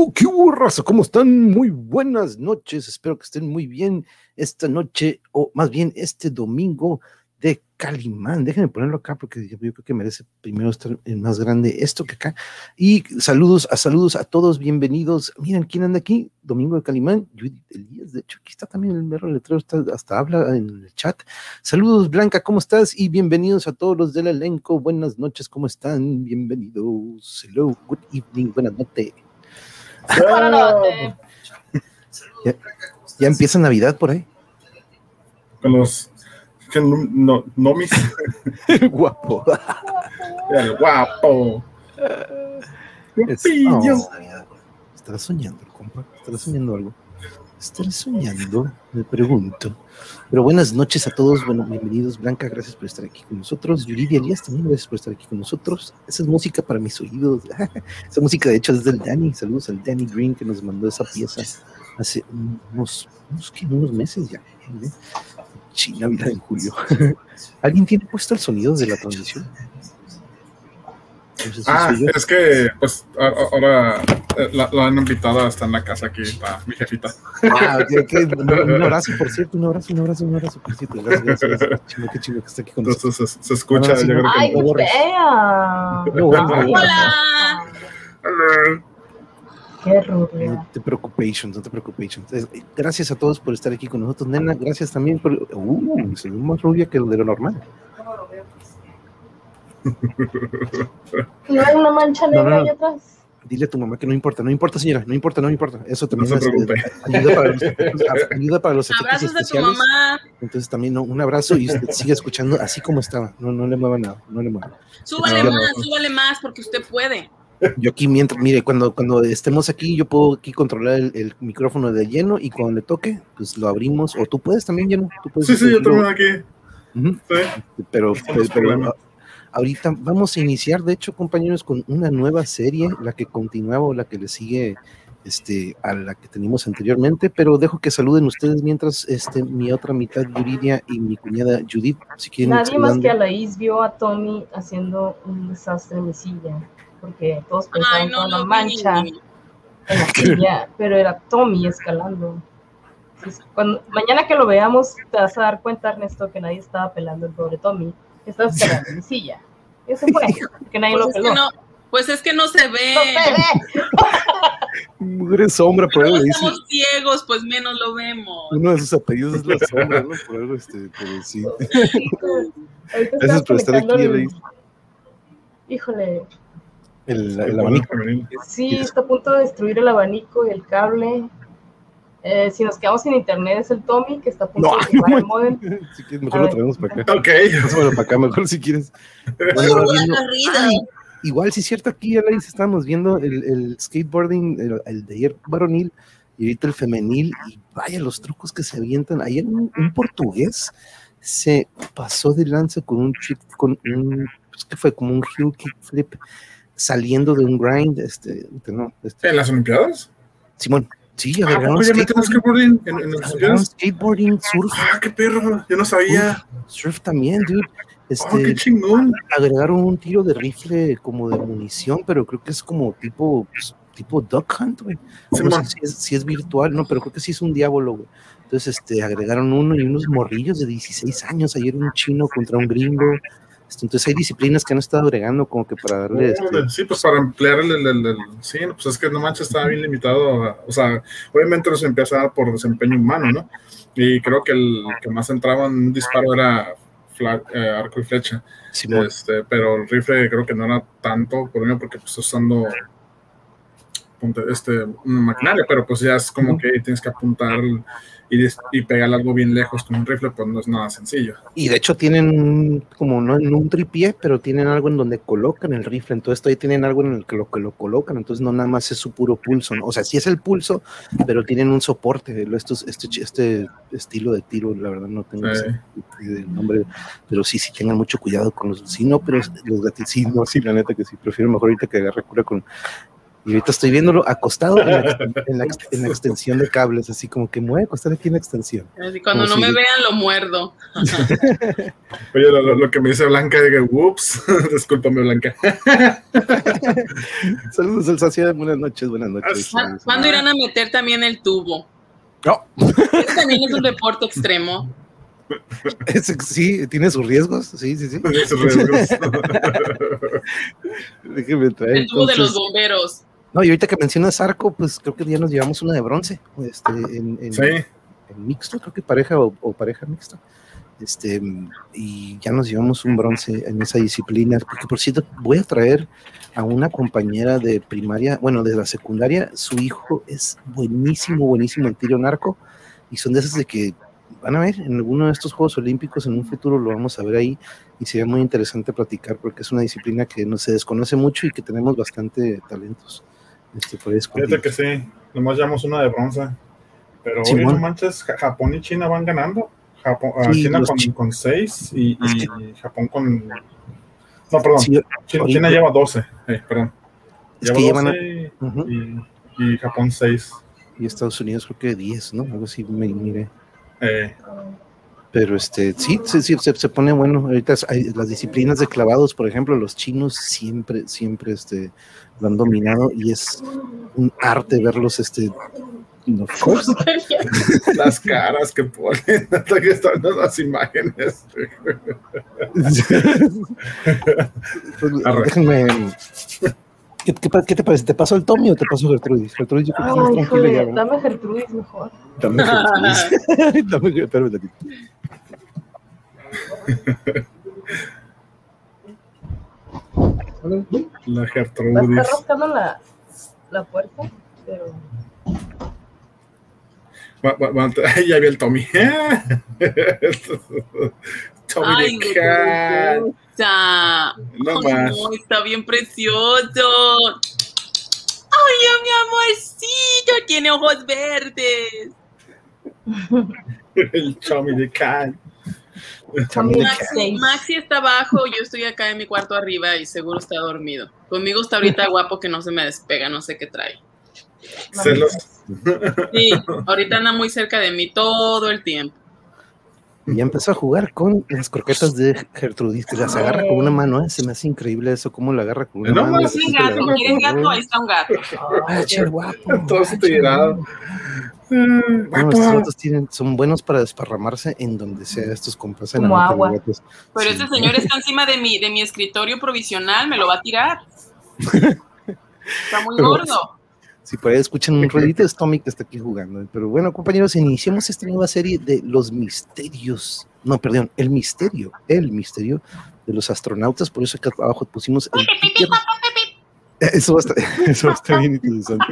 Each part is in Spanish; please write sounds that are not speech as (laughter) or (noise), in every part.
¿Qué hubo, qué hubo, raza? ¿Cómo están? Muy buenas noches. Espero que estén muy bien esta noche, o más bien este domingo de Calimán. Déjenme ponerlo acá porque yo creo que merece primero estar en más grande esto que acá. Y saludos a saludos a todos, bienvenidos. Miren quién anda aquí, Domingo de Calimán, Judith Elías. De hecho, aquí está también el mero letrero, está, hasta habla en el chat. Saludos, Blanca, ¿cómo estás? Y bienvenidos a todos los del elenco. Buenas noches, ¿cómo están? Bienvenidos. Hello, good evening, buenas noches. Buenas noches. Ya, ya empieza Navidad por ahí. Con los que no, no, nomis. Guapo. El guapo. Es- oh, estará soñando, compa. Estará soñando algo. Estará soñando, me pregunto. Pero buenas noches a todos. Bueno, bienvenidos, Blanca. Gracias por estar aquí con nosotros. Yuridia Elías también, gracias por estar aquí con nosotros. Esa es música para mis oídos. (laughs) Esa música, de hecho, es del Danny. Saludos al Danny Green que nos mandó esa pieza hace unos, unos, unos meses ya. ¿eh? Sí, Navidad en julio. (laughs) ¿Alguien tiene puesto el sonido de la transmisión? No sé si Ah, es que, pues, ahora eh, la, la han invitado, está en la casa aquí, está mi jefita. Ah. (laughs) Un, un abrazo, por cierto, un abrazo, un abrazo, un abrazo, por cierto. Gracias, gracias, gracias. Qué chingo que está aquí con nosotros. Se, se escucha, sí. yo creo que. Ay, borres. (laughs) Hola. Qué rubia. No te preocupes, no te preocupes. Gracias a todos por estar aquí con nosotros, nena. Gracias también por. Uh, se ve más rubia que de lo normal. (laughs) ¿No hay una mancha negra no, no. ahí atrás? Dile a tu mamá que no importa, no importa, señora, no importa, no importa. Eso también No se preocupe. eh, ayuda para los (laughs) ayuda para los efectos Abrazos de tu mamá. Entonces también no, un abrazo y usted sigue escuchando así como estaba. No, no le mueva nada, no le mueva. Súbale No, más, no. súbale más, porque usted puede. Yo aquí mientras, mire, cuando, cuando estemos aquí, yo puedo aquí controlar el, el micrófono de lleno y cuando le toque, pues lo abrimos. O tú puedes también, lleno. Tú puedes Sí, sí, yo también aquí. Sí. Pero, No pero- pero, a- ahorita vamos a iniciar, de hecho, compañeros, con una nueva serie, la que continuaba o la que le sigue este, a la que teníamos anteriormente, pero dejo que saluden ustedes mientras este, mi otra mitad, Yuridia, y mi cuñada Judith, si quieren. Nadie más que Alaís vio a Tommy haciendo un desastre en mi silla. Porque todos pensaban no mancha vi. en la silla, pero era Tommy escalando. Entonces, cuando, mañana que lo veamos, te vas a dar cuenta, Ernesto, que nadie estaba pelando el pobre Tommy. Que Estaba escalando en mi silla. Eso fue, porque (laughs) nadie Pues lo es, que peló. no, pues es que no se ve. ¡No se ve! (laughs) Sombra, por algo dicen. estamos ciegos, pues menos lo vemos. Uno de sus apellidos es la sombra, ¿no? Por algo, este, pero sí. Gracias por estar aquí, el-. Híjole, El, el abanico. Sí, está a punto de destruir el abanico y el cable. Eh, si nos quedamos sin internet es el Tommy que está a punto No, de (laughs) no, el modem. Si quieres, mejor lo traemos para acá. Ok. (laughs) Bueno, para acá, mejor si quieres. Bueno, Ay, igual, sí es cierto, aquí ya estábamos viendo el, el skateboarding, el, el de ayer varonil y ahorita el femenil, y vaya los trucos que se avientan. Ayer un, un portugués se pasó de lanza con un trick, con un, pues, que fue como un heel kick flip saliendo de un grind, este, no, este, ¿En las Olimpiadas? Simón, sí, ¿A agregaron meten skateboarding, skateboarding en, en agregaron Olimpiadas? skateboarding, surf, Ah, qué perro, yo no sabía. surf también, dude. Oh, Este, qué chingón. agregaron un tiro de rifle como de munición, pero creo que es como tipo, pues, tipo Duck Hunt, güey. No Simón. sé si es, si es virtual, no, pero creo que sí es un diablo, güey. Entonces, este, agregaron uno y unos morrillos de 16 años, ayer un chino contra un gringo. Este, entonces hay disciplinas que han estado agregando como que para darle, este, Sí, pues para emplear el, el, el- el- Sí, pues es que no manches, estaba bien limitado. a- o sea, obviamente los empieza a dar por desempeño humano, ¿no? Y creo que el que más entraba en un disparo era eh, arco y flecha. Simón. Este, pero el rifle creo que no era tanto, por ejemplo, porque pues usando este, una maquinaria, pero pues ya es como que tienes que apuntar y, y pegar algo bien lejos con un rifle, pues no es nada sencillo. Y de hecho tienen como no en un tripié, pero tienen algo en donde colocan el rifle. Entonces todavía tienen algo en el que lo que lo colocan. Entonces no nada más es su puro pulso. ¿no? O sea, sí es el pulso, pero tienen un soporte. Estos, este, este estilo de tiro, la verdad no tengo Sí. el nombre, pero sí, sí tengan mucho cuidado con los. Sí, no, pero los gatitos, sí, no, sí, la neta que sí. Prefiero mejor ahorita que agarre cura con Y ahorita estoy viéndolo acostado en la, (laughs) en la- en la extensión de cables, así como que me voy a acostar aquí en la extensión. Así, Cuando Como no si- me vean, lo muerdo. (laughs) Oye, lo, que me dice Blanca de que, whoops, (laughs) discúlpame, Blanca. Saludos, Alsacia, buenas noches, buenas noches. ¿Cuándo irán a meter también el tubo? No, Ese también es un deporte extremo. sí, tiene sus riesgos, sí, sí, sí. Esos riesgos. Déjeme traer. El tubo de los bomberos. No, y ahorita que mencionas arco, pues creo que ya nos llevamos una de bronce, este, en, en- Sí, en mixto, creo que pareja o, o pareja mixta. Este, y ya nos llevamos un bronce en esa disciplina. Porque por cierto, voy a traer a una compañera de primaria, bueno, de la secundaria, su hijo es buenísimo, buenísimo en tiro en arco, y son de esas de que van a ver en alguno de estos Juegos Olímpicos en un futuro lo vamos a ver ahí y sería muy interesante platicar porque es una disciplina que no se desconoce mucho y que tenemos bastante talentos. Este, ahí fíjate que sí. Nomás llevamos una de bronce. Pero oye, Simón. no manches, Ja- Japón y China van ganando. Japón, ah, Sí, China con, chi- con seis y, Es y Japón con. No, perdón. Sí, China, China lleva 12. Eh, perdón. es Lleva que llevan 12 Ujú. y, y Japón 6. y Estados Unidos creo que 10, ¿no? Algo así me miré. Eh, Pero este, sí, sí, sí, se, se pone bueno. Ahorita hay las disciplinas de clavados, por ejemplo, los chinos siempre, siempre este, lo han dominado y es un arte verlos, este, no, (laughs) ¿cómo se- las caras que ponen (laughs) hasta que están las imágenes. (laughs) Pues, déjenme. ¿Qué, qué, qué te parece? ¿Te pasó el Tommy o te pasó Gertrudis? Gertrudis, yo creo que Ay, estás tranquila ya, dame Gertrudis mejor. Dame Gertrudis. (laughs) (laughs) Dame, tantito. La Gertrudis. estar rascando la, la puerta, pero Va- va- va- ya vi el Tommy. (laughs) Tommy Ay. Está. No Ay, más. no, está bien precioso. Ay, mi amorcito, tiene ojos verdes. (laughs) El Tommy de Maxi. Maxi está abajo, yo estoy acá en mi cuarto arriba y seguro está dormido. Conmigo está ahorita (laughs) guapo que no se me despega, no sé qué trae. Celos. Sí, (laughs) ahorita anda muy cerca de mí todo el tiempo. Y ya empezó a jugar con las croquetas de Gertrudis, que las agarra con una mano, ¿eh? se me hace increíble eso, cómo la agarra con una No, mano. se la gato, ¿quieren gato? Ahí está un gato. (laughs) Ah, che, guapo. Todo estirado. Mm, No, estos gatos tienen, son buenos para desparramarse en donde sea estos compas. en la Como neta, agua. Pero Sí. ese señor está encima de mi, de mi escritorio provisional, me lo va a tirar. (laughs) Está muy Pero- gordo. Si por ahí escuchan un ruidito, es Tommy que está aquí jugando. Pero bueno, compañeros, iniciamos esta nueva serie de los misterios. No, perdón, el misterio, el misterio de los astronautas. Por eso acá abajo pusimos el. (laughs) Eso va a estar, (laughs) eso va a estar bien interesante.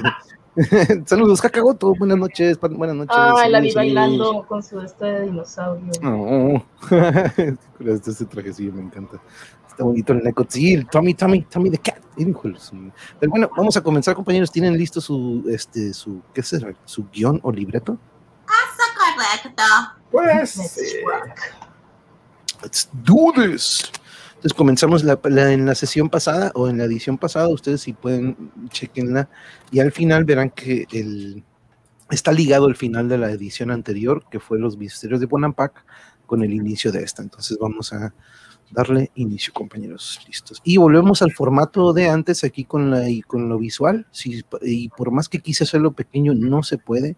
(laughs) Saludos, Kakagoto. Buenas noches, buenas noches. Ay, la vi bailando con su este de dinosaurio. No, (laughs) este, este trajecillo me encanta. Está bonito el Neko. Sí, el Tommy, Tommy, Tommy the Cat. Híjole, su- Pero bueno, vamos a comenzar, compañeros. ¿Tienen listo su, este, su, qué será? ¿Su guion o libreto? Correcto. Pues. Let's. Let's do this. Entonces comenzamos en la sesión pasada o en la edición pasada, ustedes si pueden, chequenla y al final verán que está ligado el final de la edición anterior, que fue Los Misterios de Bonampak, con el inicio de esta. Entonces vamos a darle inicio, compañeros, listos. Y volvemos al formato de antes aquí con, la, y con lo visual, y por más que quise hacerlo pequeño, no se puede,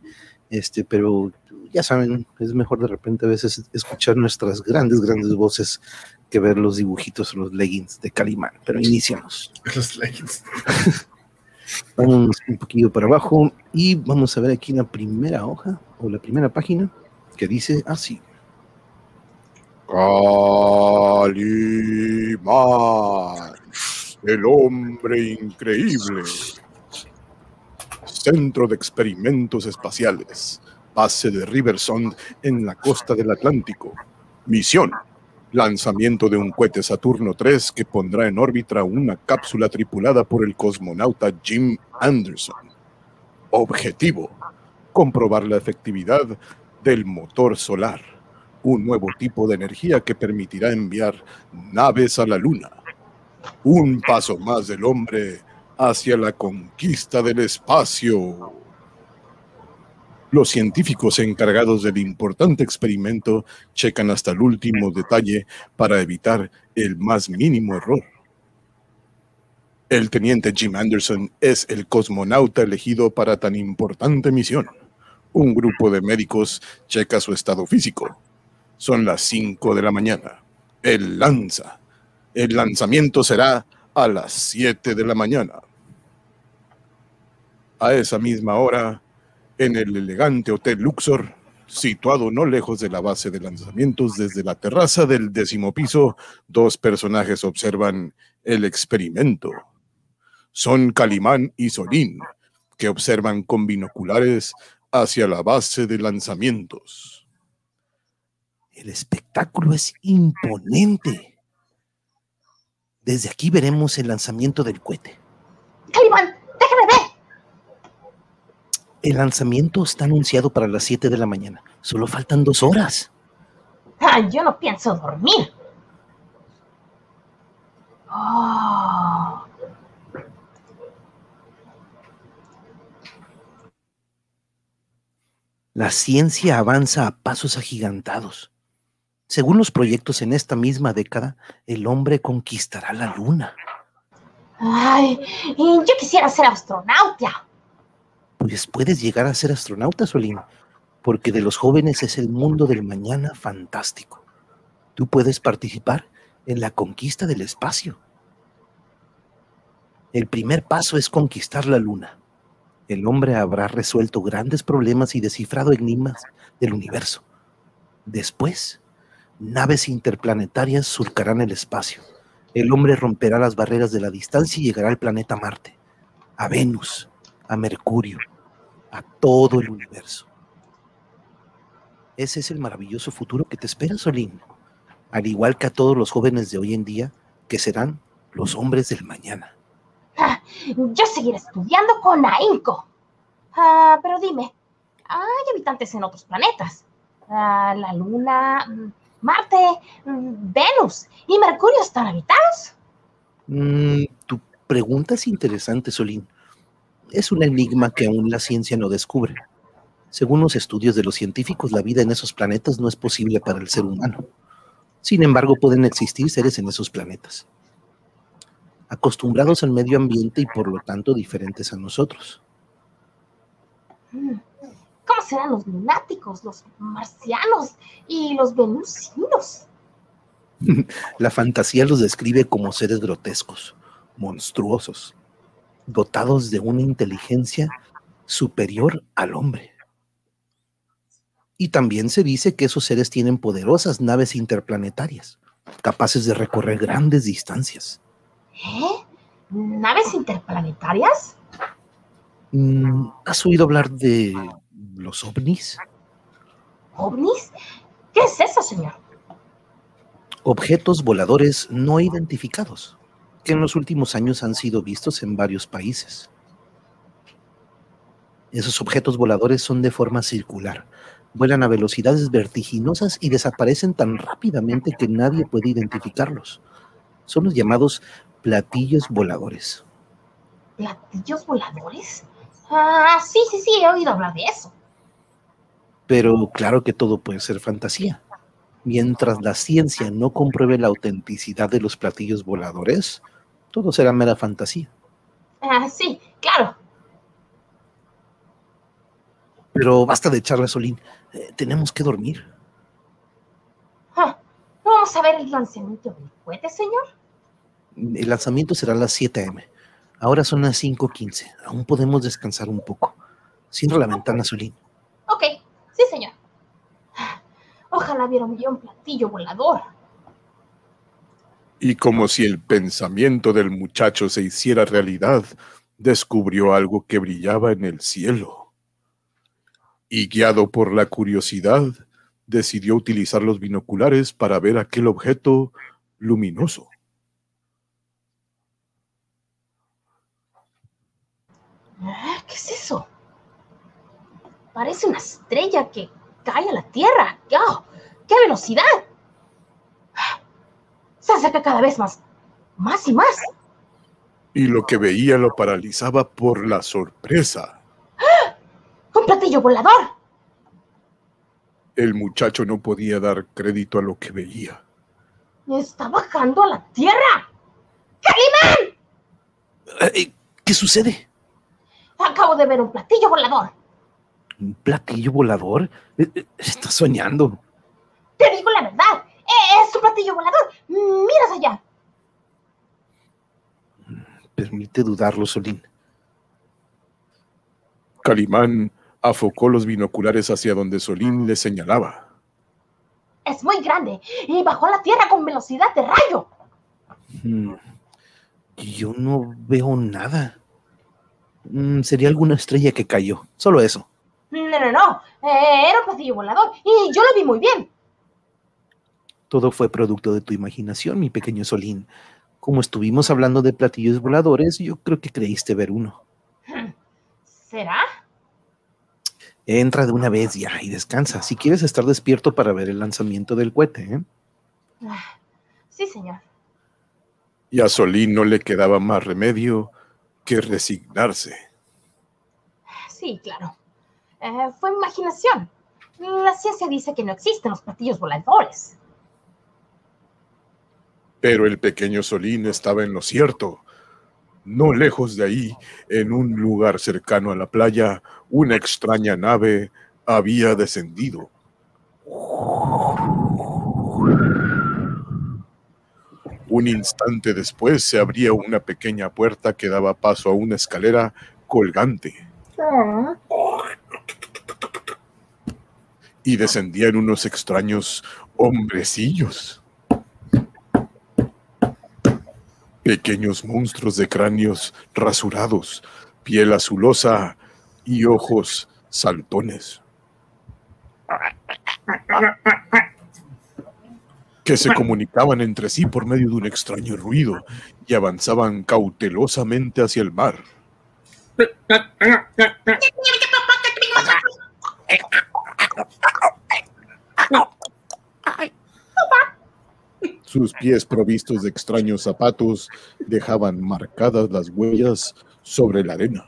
este, pero ya saben, es mejor de repente a veces escuchar nuestras grandes, grandes voces que ver los dibujitos o los leggings de Calimán. Pero iniciamos. (laughs) Los leggings. Vamos un poquillo para abajo y vamos a ver aquí la primera hoja o la primera página que dice así. Calimán, el hombre increíble. Centro de Experimentos Espaciales, base de Riversond en la costa del Atlántico. Misión, lanzamiento de un cohete Saturno 3 que pondrá en órbita una cápsula tripulada por el cosmonauta Jim Anderson. Objetivo, comprobar la efectividad del motor solar, un nuevo tipo de energía que permitirá enviar naves a la Luna. Un paso más del hombre hacia la conquista del espacio. Los científicos encargados del importante experimento checan hasta el último detalle para evitar el más mínimo error. El teniente Jim Anderson es el cosmonauta elegido para tan importante misión. Un grupo de médicos checa su estado físico. Son las 5 de la mañana. Él lanza. El lanzamiento será a las 7 de la mañana. A esa misma hora, en el elegante Hotel Luxor, situado no lejos de la base de lanzamientos desde la terraza del décimo piso, dos personajes observan el experimento son Calimán y Solín, que observan con binoculares hacia la base de lanzamientos. El espectáculo es imponente. Desde aquí veremos el lanzamiento del cohete. Calimán, déjame ver. El lanzamiento está anunciado para las 7 de la mañana. Solo faltan dos horas. Ah, yo no pienso dormir. Oh. La ciencia avanza a pasos agigantados. Según los proyectos en esta misma década, el hombre conquistará la luna. Ay, yo quisiera ser astronauta. Pues puedes llegar a ser astronauta, Solín, porque de los jóvenes es el mundo del mañana fantástico. Tú puedes participar en la conquista del espacio. El primer paso es conquistar la luna el hombre habrá resuelto grandes problemas y descifrado enigmas del universo. Después, naves interplanetarias surcarán el espacio. El hombre romperá las barreras de la distancia y llegará al planeta Marte, a Venus, a Mercurio, a todo el universo. Ese es el maravilloso futuro que te espera, Solín, al igual que a todos los jóvenes de hoy en día, que serán los hombres del mañana. Yo seguiré estudiando con ahínco. Ah, pero dime, ¿hay habitantes en otros planetas? Ah, la Luna, mm, Marte, mm, Venus y Mercurio están habitados. Mm, tu pregunta es interesante, Solín. Es un enigma que aún la ciencia no descubre. Según los estudios de los científicos, la vida en esos planetas no es posible para el ser humano. Sin embargo, pueden existir seres en esos planetas acostumbrados al medio ambiente y por lo tanto diferentes a nosotros. Mm. ¿Cómo serán los lunáticos, los marcianos y los venusinos? (laughs) La fantasía los describe como seres grotescos, monstruosos, dotados de una inteligencia superior al hombre. Y también se dice que esos seres tienen poderosas naves interplanetarias, capaces de recorrer grandes distancias. ¿Eh? ¿Naves interplanetarias? Mm, ¿Has oído hablar de los ovnis? ¿Ovnis? ¿Qué es eso, señor? Objetos voladores no identificados, que en los últimos años han sido vistos en varios países. Esos objetos voladores son de forma circular, vuelan a velocidades vertiginosas y desaparecen tan rápidamente que nadie puede identificarlos. Son los llamados platillos voladores. ¿Platillos voladores? Ah, sí, sí, sí, he oído hablar de eso. Pero claro que todo puede ser fantasía. Mientras la ciencia no compruebe la autenticidad de los platillos voladores, todo será mera fantasía. Ah, sí, claro. Pero basta de echar gasolín. Eh, tenemos que dormir. Ah, ¿Vamos a ver el lanzamiento del cohete, señor? El lanzamiento será a las 7 a.m. Ahora son las 5.15. Aún podemos descansar un poco. Cierra la ventana, Solín. Ok, sí, señor. Ojalá viera un platillo volador. Y como si el pensamiento del muchacho se hiciera realidad, descubrió algo que brillaba en el cielo. Y guiado por la curiosidad, decidió utilizar los binoculares para ver aquel objeto luminoso. Ah, ¿Qué es eso? Parece una estrella que cae a la Tierra. ¡Qué velocidad! Se acerca cada vez más, más y más. y lo que veía lo paralizaba por la sorpresa. (gasps) ¡Un platillo volador! El muchacho no podía dar crédito a lo que veía. ¡Está bajando a la tierra! ¡Calimán! Eh, ¿Qué sucede? Acabo de ver un platillo volador. ¿Un platillo volador? Eh, eh, Estás soñando. Te digo la verdad. Eh, Es un platillo volador. Miras allá. Permite dudarlo, Solín. Calimán afocó los binoculares hacia donde Solín le señalaba. Es muy grande y bajó a la tierra con velocidad de rayo. Hmm. Yo no veo nada. Mm, Sería alguna estrella que cayó. Solo eso. No, no, no. Eh, era un platillo volador y yo lo vi muy bien. Todo fue producto de tu imaginación, mi pequeño Solín. Como estuvimos hablando de platillos voladores, yo creo que creíste ver uno. ¿Será? Entra de una vez ya y descansa. Si quieres estar despierto para ver el lanzamiento del cohete, ¿eh? Ah, Sí, señor. Y a Solín no le quedaba más remedio que resignarse. Sí, claro. Eh, fue imaginación. La ciencia dice que no existen los platillos voladores. Pero el pequeño Solín estaba en lo cierto. No lejos de ahí, en un lugar cercano a la playa, una extraña nave había descendido. Un instante después se abría una pequeña puerta que daba paso a una escalera colgante. Y descendían unos extraños hombrecillos. Pequeños monstruos de cráneos rasurados, piel azulosa y ojos saltones. Que se comunicaban entre sí por medio de un extraño ruido y avanzaban cautelosamente hacia el mar. Sus pies provistos de extraños zapatos dejaban marcadas las huellas sobre la arena.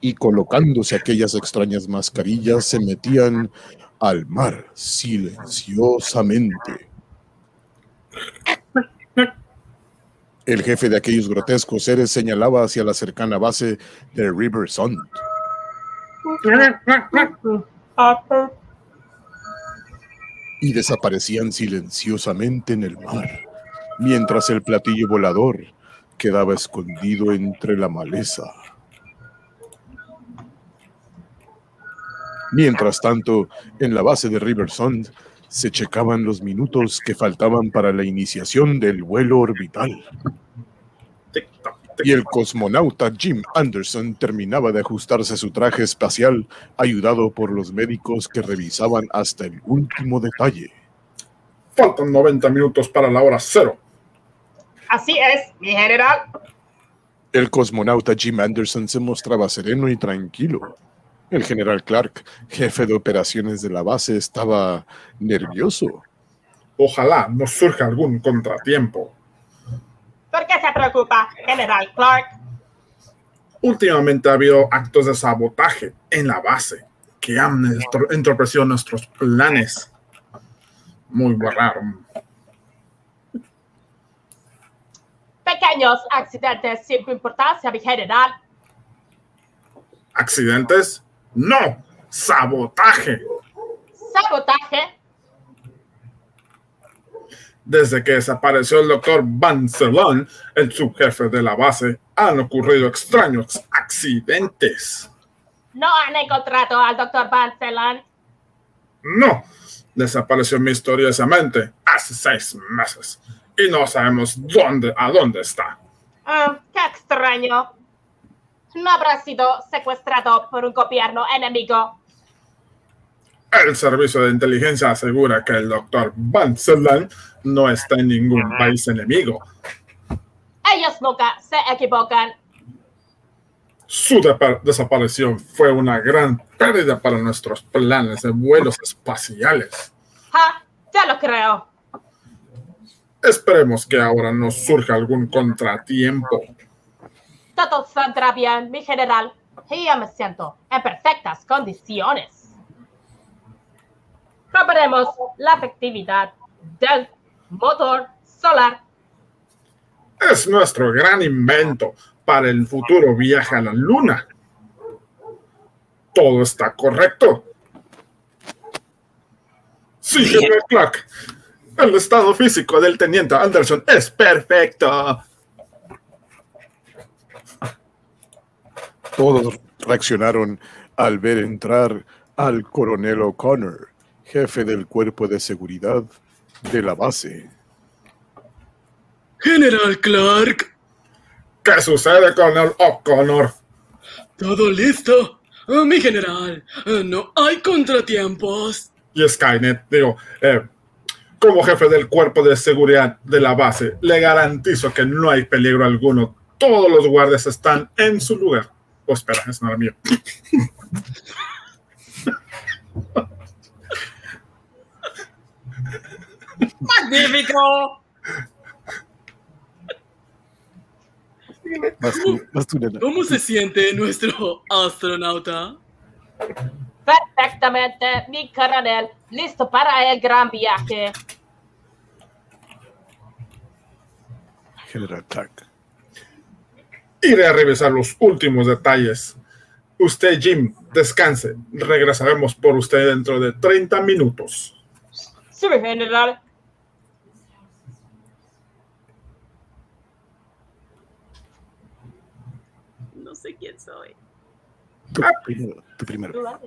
Y colocándose aquellas extrañas mascarillas se metían al mar silenciosamente. El jefe de aquellos grotescos seres señalaba hacia la cercana base de River Sun. Y desaparecían silenciosamente en el mar, mientras el platillo volador quedaba escondido entre la maleza. Mientras tanto, en la base de Riversond se checaban los minutos que faltaban para la iniciación del vuelo orbital. Y el cosmonauta Jim Anderson terminaba de ajustarse su traje espacial, ayudado por los médicos que revisaban hasta el último detalle. Faltan 90 minutos para la hora cero. Así es, mi general. El cosmonauta Jim Anderson se mostraba sereno y tranquilo. El general Clark, jefe de operaciones de la base, estaba nervioso. Ojalá no surja algún contratiempo. ¿Por qué se preocupa, general Clark? Últimamente ha habido actos de sabotaje en la base que han entorpecido nuestros planes. Muy raro. Pequeños accidentes sin importancia, mi general. ¿Accidentes? No, sabotaje. Sabotaje. Desde que desapareció el doctor Van el subjefe de la base, han ocurrido extraños accidentes. No han encontrado al doctor Van. No, desapareció misteriosamente hace seis meses y no sabemos dónde, a dónde está. Ah, qué extraño. No habrá sido secuestrado por un gobierno enemigo. El servicio de inteligencia asegura que el doctor Van Celan no está en ningún país enemigo. Ellos nunca se equivocan. Su desaparición fue una gran pérdida para nuestros planes de vuelos espaciales. Ja, Ya lo creo. Esperemos que ahora no surja algún contratiempo. Todo saldrá bien, mi general. Y ya me siento en perfectas condiciones. Probaremos la efectividad del motor solar. Es nuestro gran invento para el futuro viaje a la luna. Todo está correcto. Sí, General Clark. El estado físico del teniente Anderson es perfecto. Todos reaccionaron al ver entrar al coronel O'Connor, jefe del cuerpo de seguridad de la base. General Clark, ¿Qué sucede con el O'Connor? todo listo. Ah, mi general, ah, no hay contratiempos. Y Skynet, digo, eh, como jefe del cuerpo de seguridad de la base, le garantizo que no hay peligro alguno. Todos los guardias están en su lugar. Oh, espera, eso no era mío. (laughs) ¡Magnífico! Vas tú, vas tú, nena. ¿Cómo se siente nuestro astronauta? Perfectamente, mi coronel. Listo para el gran viaje. General Clark. Iré a revisar los últimos detalles. Usted, Jim, descanse. Regresaremos por usted dentro de 30 minutos. Sí, general. No sé quién soy. Tú primero. Tú primero.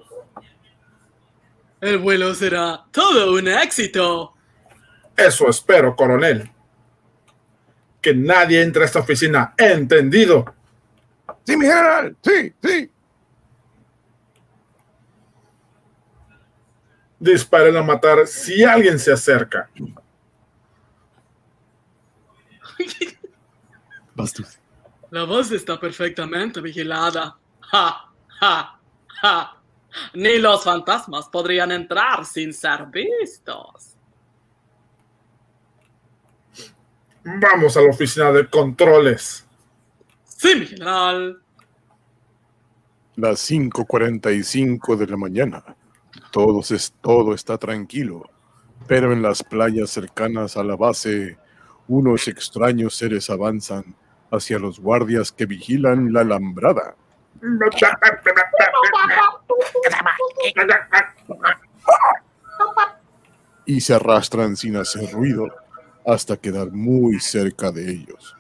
El vuelo será todo un éxito. Eso espero, coronel. Que nadie entre a esta oficina. ¿Entendido? Sí, mi general. Sí, sí. Disparen a matar si alguien se acerca. (laughs) La base está perfectamente vigilada. Ja, ja, (laughs) ja. Ni los fantasmas podrían entrar sin ser vistos. Vamos a la oficina de controles. Sí, mi general. Las 5:45 de la mañana. Todos es, todo está tranquilo, pero en las playas cercanas a la base, unos extraños seres avanzan hacia los guardias que vigilan la alambrada. Y se arrastran sin hacer ruido hasta quedar muy cerca de ellos.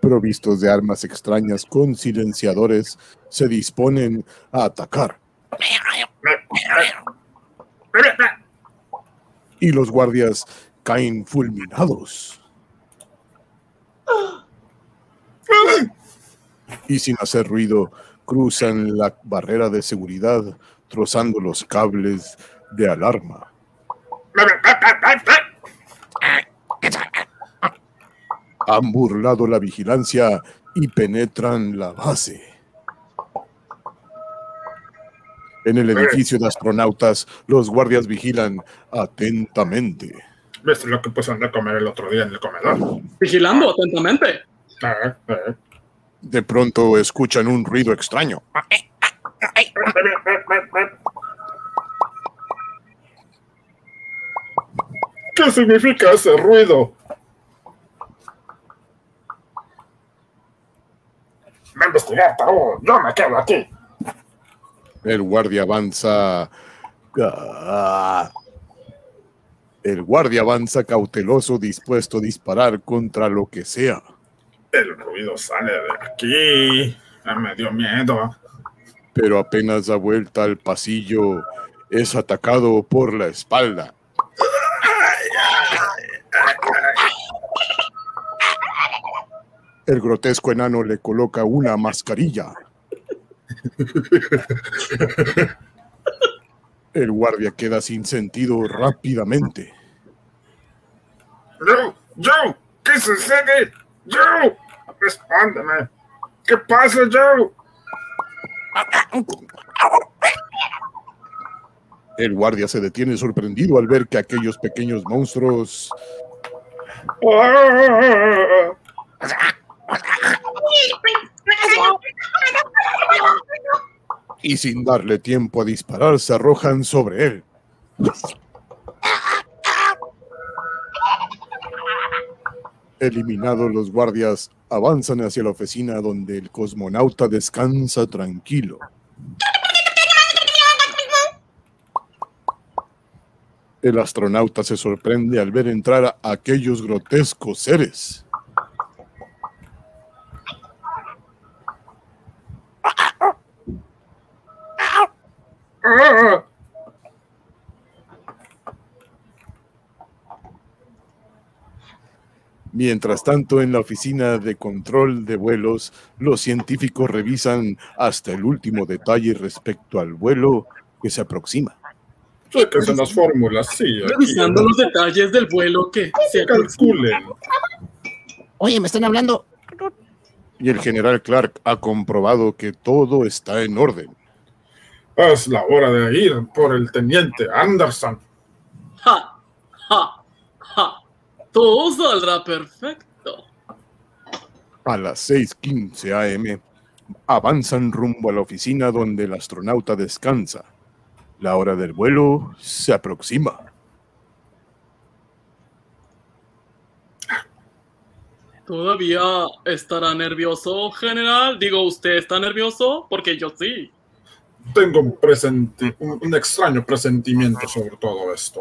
Provistos de armas extrañas con silenciadores, se disponen a atacar. Y los guardias caen fulminados. Y sin hacer ruido, cruzan la barrera de seguridad, trozando los cables de alarma. Han burlado la vigilancia y penetran la base. En el edificio de astronautas, los guardias vigilan atentamente. ¿Ves lo que pusieron de comer el otro día en el comedor? Vigilando atentamente. De pronto escuchan un ruido extraño. ¿Qué significa ese ruido? Me investigar, Taú. Yo me quedo aquí. El guardia avanza. Ah. El guardia avanza cauteloso, dispuesto a disparar contra lo que sea. El ruido sale de aquí. Me dio miedo. Pero apenas da vuelta al pasillo, es atacado por la espalda. El grotesco enano le coloca una mascarilla. El guardia queda sin sentido rápidamente. Joe, Joe, ¿qué sucede? Joe, respóndeme. ¿Qué pasa, Joe? El guardia se detiene sorprendido al ver que aquellos pequeños monstruos y sin darle tiempo a disparar se arrojan sobre él. Eliminados los guardias, avanzan hacia la oficina donde el cosmonauta descansa tranquilo. El astronauta se sorprende al ver entrar a aquellos grotescos seres. Mientras tanto, en la oficina de control de vuelos, los científicos revisan hasta el último detalle respecto al vuelo que se aproxima. Chéquense las fórmulas, sí. aquí. Revisando los detalles del vuelo que se Calculen. Oye, me están hablando. Y el general Clark ha comprobado que todo está en orden. Es la hora de ir por el teniente Anderson. Ja, ja. Todo saldrá perfecto. A las 6:15 am, avanzan rumbo a la oficina donde el astronauta descansa. La hora del vuelo se aproxima. ¿Todavía estará nervioso, general? Digo, ¿usted está nervioso? Porque yo sí. Tengo un, presenti- un, un extraño presentimiento sobre todo esto.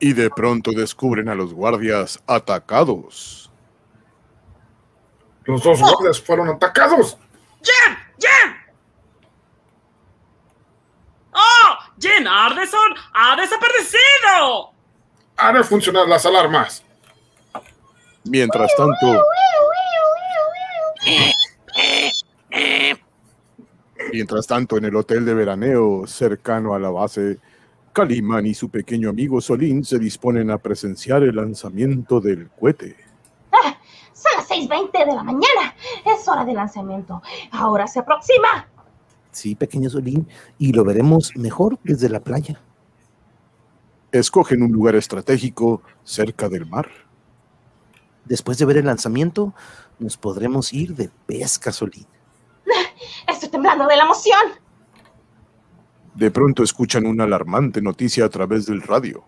Y de pronto descubren a los guardias atacados. Los dos guardias fueron atacados. ¡Jen! ¡Jen! ¡Oh! ¡Jen Arneson ha desaparecido! Haré funcionar las alarmas. Mientras tanto, mientras tanto en el hotel de veraneo cercano a la base, Calimán y su pequeño amigo Solín se disponen a presenciar el lanzamiento del cohete. Son las 6.20 de la mañana. Es hora de lanzamiento. Ahora se aproxima. Sí, pequeño Solín, y lo veremos mejor desde la playa. Escogen un lugar estratégico cerca del mar. Después de ver el lanzamiento, nos podremos ir de pesca, Solín. Estoy temblando de la emoción. De pronto escuchan una alarmante noticia a través del radio.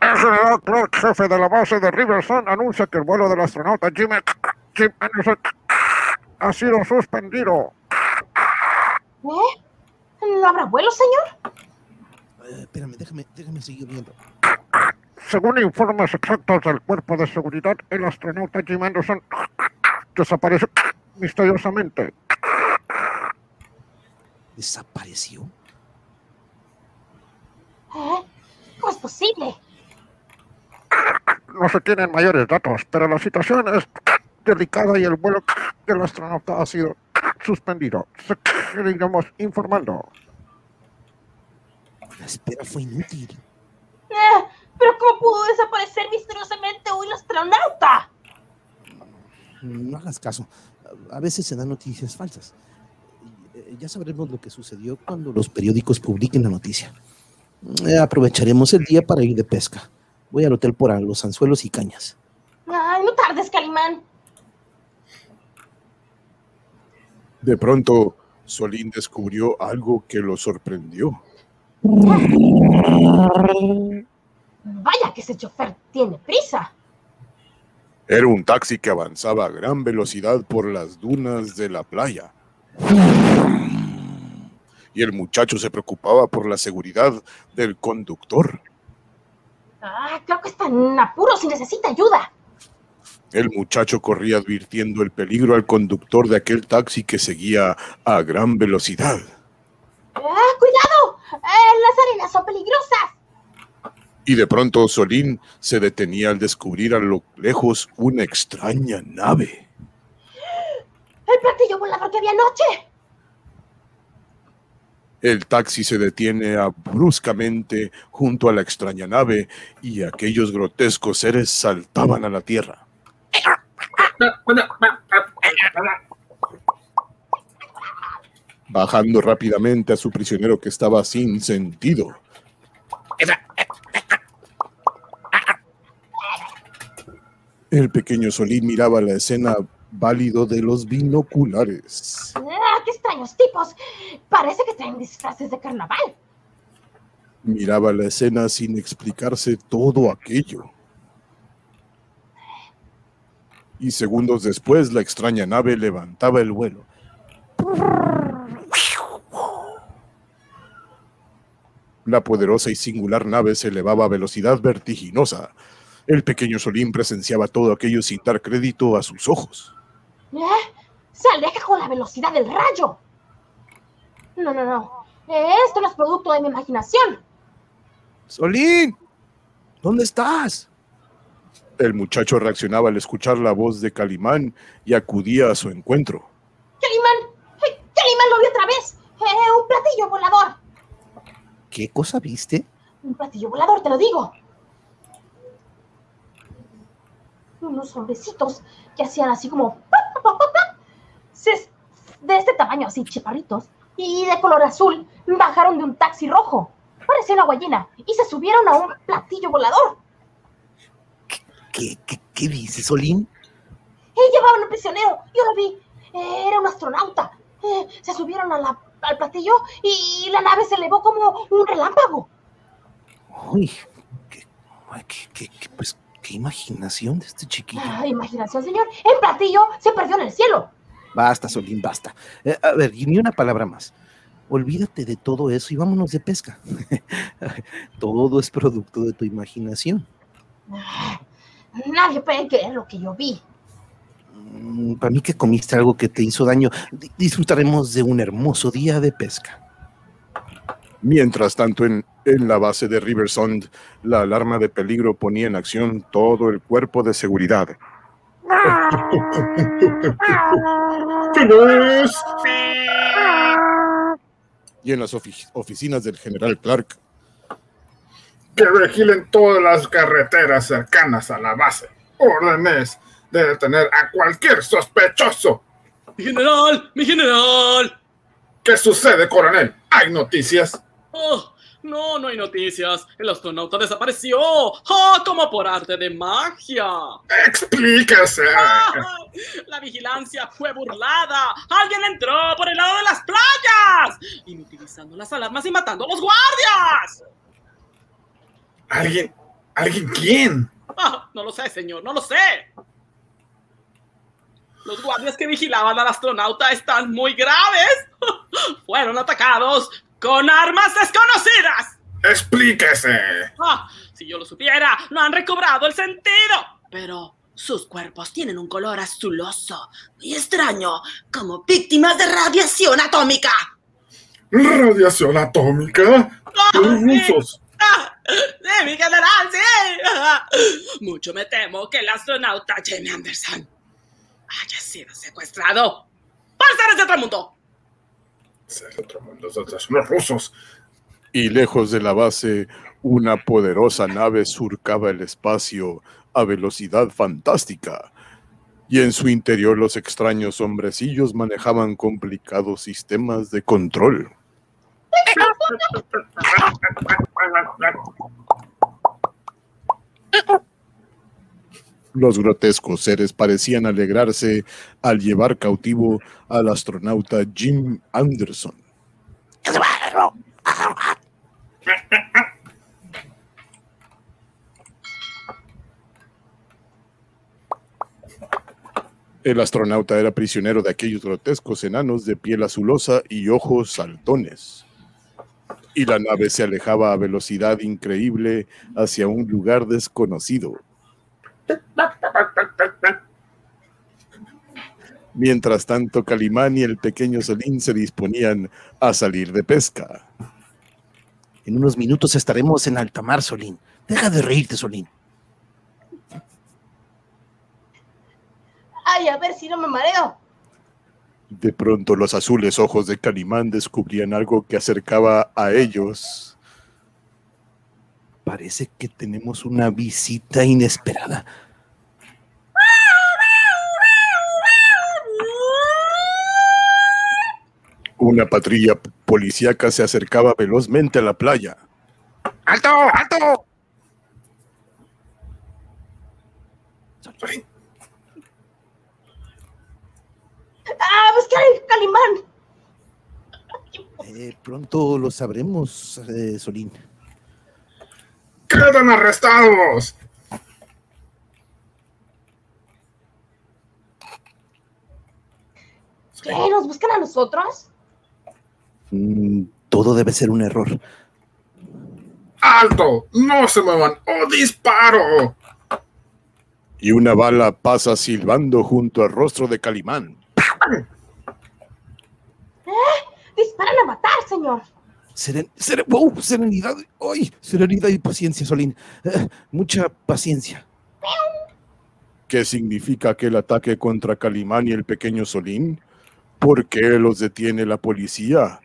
El general Clark, jefe de la base de Riverson, anuncia que el vuelo del astronauta Jim, Jim Anderson ha sido suspendido. ¿Eh? ¿No habrá vuelo, señor? Eh, espérame, déjame, déjame seguir viendo. Según informes exactos del cuerpo de seguridad, el astronauta Jim Anderson desapareció misteriosamente. ¿Desapareció? ¿Eh? ¿Cómo es posible? No se tienen mayores datos, pero la situación es delicada y el vuelo del astronauta ha sido suspendido. Seguiremos informando. La espera fue inútil. Eh, ¿Pero cómo pudo desaparecer misteriosamente hoy el astronauta? No hagas caso. A veces se dan noticias falsas. Ya sabremos lo que sucedió cuando los periódicos publiquen la noticia. Eh, Aprovecharemos el día para ir de pesca. Voy al hotel por los anzuelos y cañas. Ay, no tardes, Calimán. De pronto, Solín descubrió algo que lo sorprendió. Vaya que ese chofer tiene prisa. Era un taxi que avanzaba a gran velocidad por las dunas de la playa. Y el muchacho se preocupaba por la seguridad del conductor. Ah, creo que está en apuros y necesita ayuda. El muchacho corría advirtiendo el peligro al conductor de aquel taxi que seguía a gran velocidad. Ah, cuidado. Eh, las arenas son peligrosas. Y de pronto Solín se detenía al descubrir a lo lejos una extraña nave. El platillo volador que había anoche. El taxi se detiene bruscamente junto a la extraña nave y aquellos grotescos seres saltaban a la tierra. bajando rápidamente a su prisionero que estaba sin sentido. El pequeño Solín miraba la escena válido de los binoculares. ¡Ah, qué extraños tipos! Parece que traen disfraces de carnaval. Miraba la escena sin explicarse todo aquello. Y segundos después la extraña nave levantaba el vuelo. La poderosa y singular nave se elevaba a velocidad vertiginosa. El pequeño Solín presenciaba todo aquello sin dar crédito a sus ojos. ¿Eh? Se aleja con la velocidad del rayo. No, no, no. Esto no es producto de mi imaginación. Solín, ¿dónde estás? El muchacho reaccionaba al escuchar la voz de Calimán y acudía a su encuentro. Calimán, ¡Eh, Calimán lo vi otra vez. Eh, un platillo volador. ¿Qué cosa viste? Un platillo volador, te lo digo. Unos hombrecitos que hacían así como... pa, pa, pa, pa. Se- De este tamaño, así, chaparritos. Y de color azul. Bajaron de un taxi rojo. Parecía una guayina. Y se subieron a un platillo volador. ¿Qué, qué, qué dices, Solín? Y llevaban un prisionero. Yo lo vi. Eh, Era un astronauta. Eh, Se subieron a la- al platillo y la nave se elevó como un relámpago. Uy, qué, qué- qué- qué, pues, qué imaginación de este chiquillo. Ah, imaginación, señor. El platillo se perdió en el cielo. Basta, Solín, basta. Eh, a ver, y ni una palabra más. Olvídate de todo eso y vámonos de pesca. (laughs) todo es producto de tu imaginación. Ah, Nadie puede creer lo que yo vi. Mm, Para mí que comiste algo que te hizo daño, di- disfrutaremos de un hermoso día de pesca. Mientras tanto, en, en la base de Riversond, la alarma de peligro ponía en acción todo el cuerpo de seguridad. (laughs) Y en las ofi- oficinas del general Clark, que vigilen todas las carreteras cercanas a la base. Órdenes de detener a cualquier sospechoso. Mi general, mi general. ¿Qué sucede, coronel? ¿Hay noticias? Oh, no, no hay noticias. El astronauta desapareció. ¡Ah, como por arte de magia! Explíquese. ¡Ah! La vigilancia fue burlada. Alguien entró por el lado de las playas, inutilizando las alarmas y matando a los guardias. ¿Alguien? ¿Alguien quién? Ah, no lo sé, señor, no lo sé. Los guardias que vigilaban al astronauta están muy graves. (laughs) Fueron atacados con armas desconocidas. Explíquese. Ah, si yo lo supiera, no han recobrado el sentido. Pero sus cuerpos tienen un color azuloso y extraño, como víctimas de radiación atómica. ¿Radiación atómica? Ah, Los sí. rusos. Ah, sí, mi general, sí. (laughs) Mucho me temo que el astronauta Jamie Anderson haya sido secuestrado por seres de otro mundo. Es el otro mundo, son los rusos. y lejos de la base, una poderosa nave surcaba el espacio a velocidad fantástica. Y en su interior los extraños hombrecillos manejaban complicados sistemas de control. (laughs) Los grotescos seres parecían alegrarse al llevar cautivo al astronauta Jim Anderson. El astronauta era prisionero de aquellos grotescos enanos de piel azulosa y ojos saltones. Y la nave se alejaba a velocidad increíble hacia un lugar desconocido. Mientras tanto, Calimán y el pequeño Solín se disponían a salir de pesca. En unos minutos estaremos en alta mar, Solín. Deja de reírte, Solín. Ay, a ver si no me mareo. De pronto los azules ojos de Calimán descubrían algo que acercaba a ellos. Parece que tenemos una visita inesperada. Una patrulla policíaca se acercaba velozmente a la playa. ¡Alto! ¡Alto! ¡Ah, buscar el calimán! Eh, pronto lo sabremos, eh, Solín. ¡Quedan arrestados! ¿Qué? ¿Nos buscan a nosotros? Mm, todo debe ser un error. ¡Alto! ¡No se muevan! ¡Oh, disparo! Y una bala pasa silbando junto al rostro de Calimán. Disparan a matar, señor. Seren- seren- wow, serenidad, ¡ay! serenidad y paciencia, Solín. Eh, mucha paciencia. ¿Qué significa aquel ataque contra Calimán y el pequeño Solín? ¿Por qué los detiene la policía?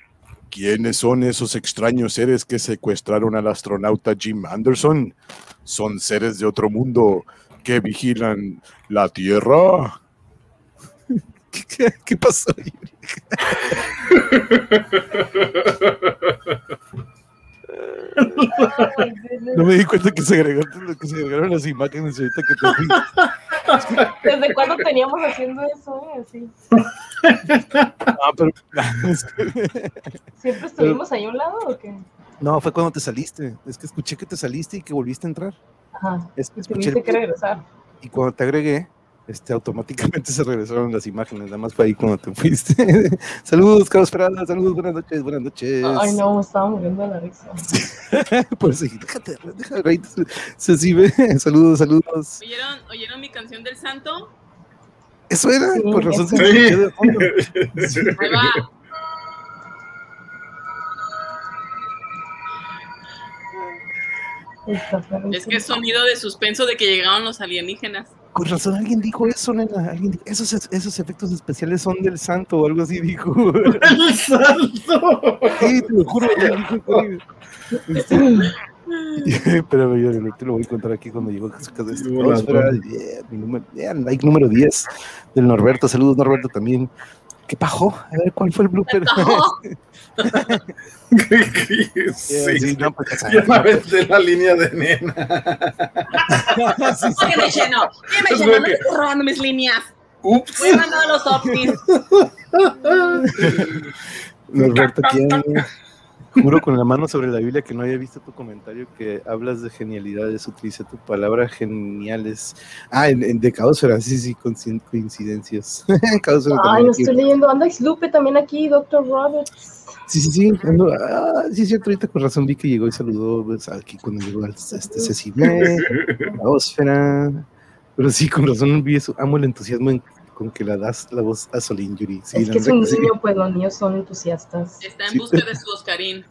¿Quiénes son esos extraños seres que secuestraron al astronauta Jim Anderson? ¿Son seres de otro mundo que vigilan la Tierra? (laughs) ¿Qué, qué- qué pasó? No me di cuenta que se agregaron, que se agregaron las imágenes ahorita que te fui. ¿Desde cuándo teníamos haciendo eso? eh? Así. Ah, pero- ¿Siempre estuvimos ahí a un lado o qué? no, fue cuando te saliste. Es que escuché que te saliste y que volviste a entrar. Ajá. Es que escuché tuviste que regresar. y cuando te agregué, este, automáticamente (laughs) se regresaron las imágenes. Nada más fue ahí cuando te fuiste. (laughs) saludos, Carlos Ferrada. Saludos, buenas noches, buenas noches. Ay, no, estaba muriendo la risa. (laughs) Por eso déjate, déjate. Se sí ve. Saludos, saludos. ¿Oyeron, ¿Oyeron mi canción del santo? Eso era, Sí, por razón escuchó de fondo. Ahí va. Es que es sonido de suspenso de que llegaron los alienígenas. Con razón, alguien dijo eso, nena. Alguien dijo, esos, esos efectos especiales son del santo o algo así dijo. (laughs) ¡El salto! Sí, te lo juro. Este, Pero yo te lo voy a contar aquí cuando llegó a casa. Este, Espera, Tom. yeah, mi número, yeah, like número 10 del Norberto. Saludos, Norberto, también. ¿Qué pajó? A ver, ¿cuál fue el blooper? (laughs) Sí, sí, no, pues, ya me aventé la línea de nena. (laughs) Sí, sí. ¿Qué me llenó? ¿Qué me llenó? No que- me estoy robando mis líneas. Ups. Voy mandando los ovnis. Norberto tiene. Juro con la mano sobre la Biblia que no había visto tu comentario que hablas de genialidades. Utilicé tu palabra geniales. Ah, en, en de Caosfera, sí, sí, coincid- coincidencias. (laughs) También no aquí. estoy leyendo. Anda Lupe también aquí, Dr. Roberts. Sí, sí, sí. ando- ah, sí, cierto. Ahorita con razón vi que llegó y saludó pues, aquí cuando llegó al este, Cecime, Caosfera. Pero sí, con razón vi eso. Amo el entusiasmo en- con que la das la voz a Solín Yuri. Sí, es que es un sí. niño, pues los niños son entusiastas. Está en Sí. busca de su Oscarín.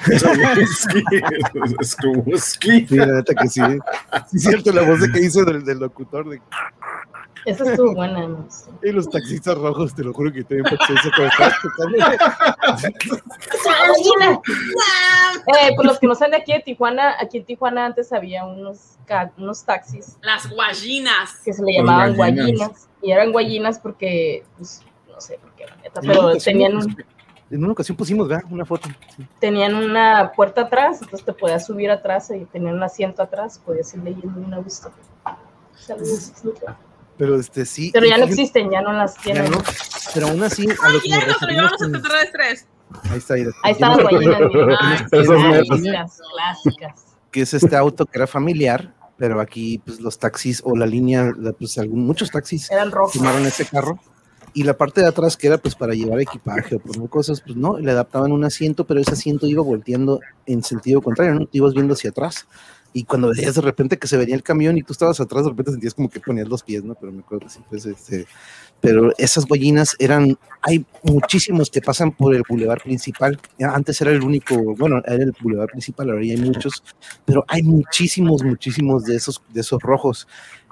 (laughs) Skruski. Sí, la neta que sí. Sí, es cierto, la voz de que hizo del, del locutor de Esa estuvo buena, gustó. Y los taxistas rojos, te lo juro que te eso cuando estabas. Eh, pues los que no sean de aquí de Tijuana, aquí en Tijuana antes había unos, unos taxis Las guayinas. que se le llamaban guayinas. Y eran guayinas porque, pues, no sé por qué, la neta, pero ocasión, tenían, un- En una ocasión pusimos, ¿verdad? Una foto. sí. tenían una puerta atrás, entonces te podías subir atrás y tenían un asiento atrás, podías ir leyendo a gusto. Saludos. Pero este sí. Pero ya no existen, ya no las tienen. no, Pero aún así, a lo que nos referimos. con-. Ahí está, ahí Ahí están las metas. clásicas, clásicas. Que es este auto que era familiar, pero aquí, pues los taxis o la línea, pues algún, muchos taxis Eran rojos. tomaron ese carro. Y la parte de atrás, que era pues para llevar equipaje o poner cosas, pues no, le adaptaban un asiento, pero ese asiento iba volteando en sentido contrario, ¿no? Tú ibas viendo hacia atrás. Y cuando veías de repente que se venía el camión y tú estabas atrás, de repente sentías como que ponías los pies, ¿no? Pero me acuerdo que sí, pues, este, pero esas guayinas eran, hay muchísimos que pasan por el bulevar principal. Antes era el único, bueno, era el bulevar principal, ahora ya hay muchos, pero hay muchísimos, muchísimos de esos, de esos rojos.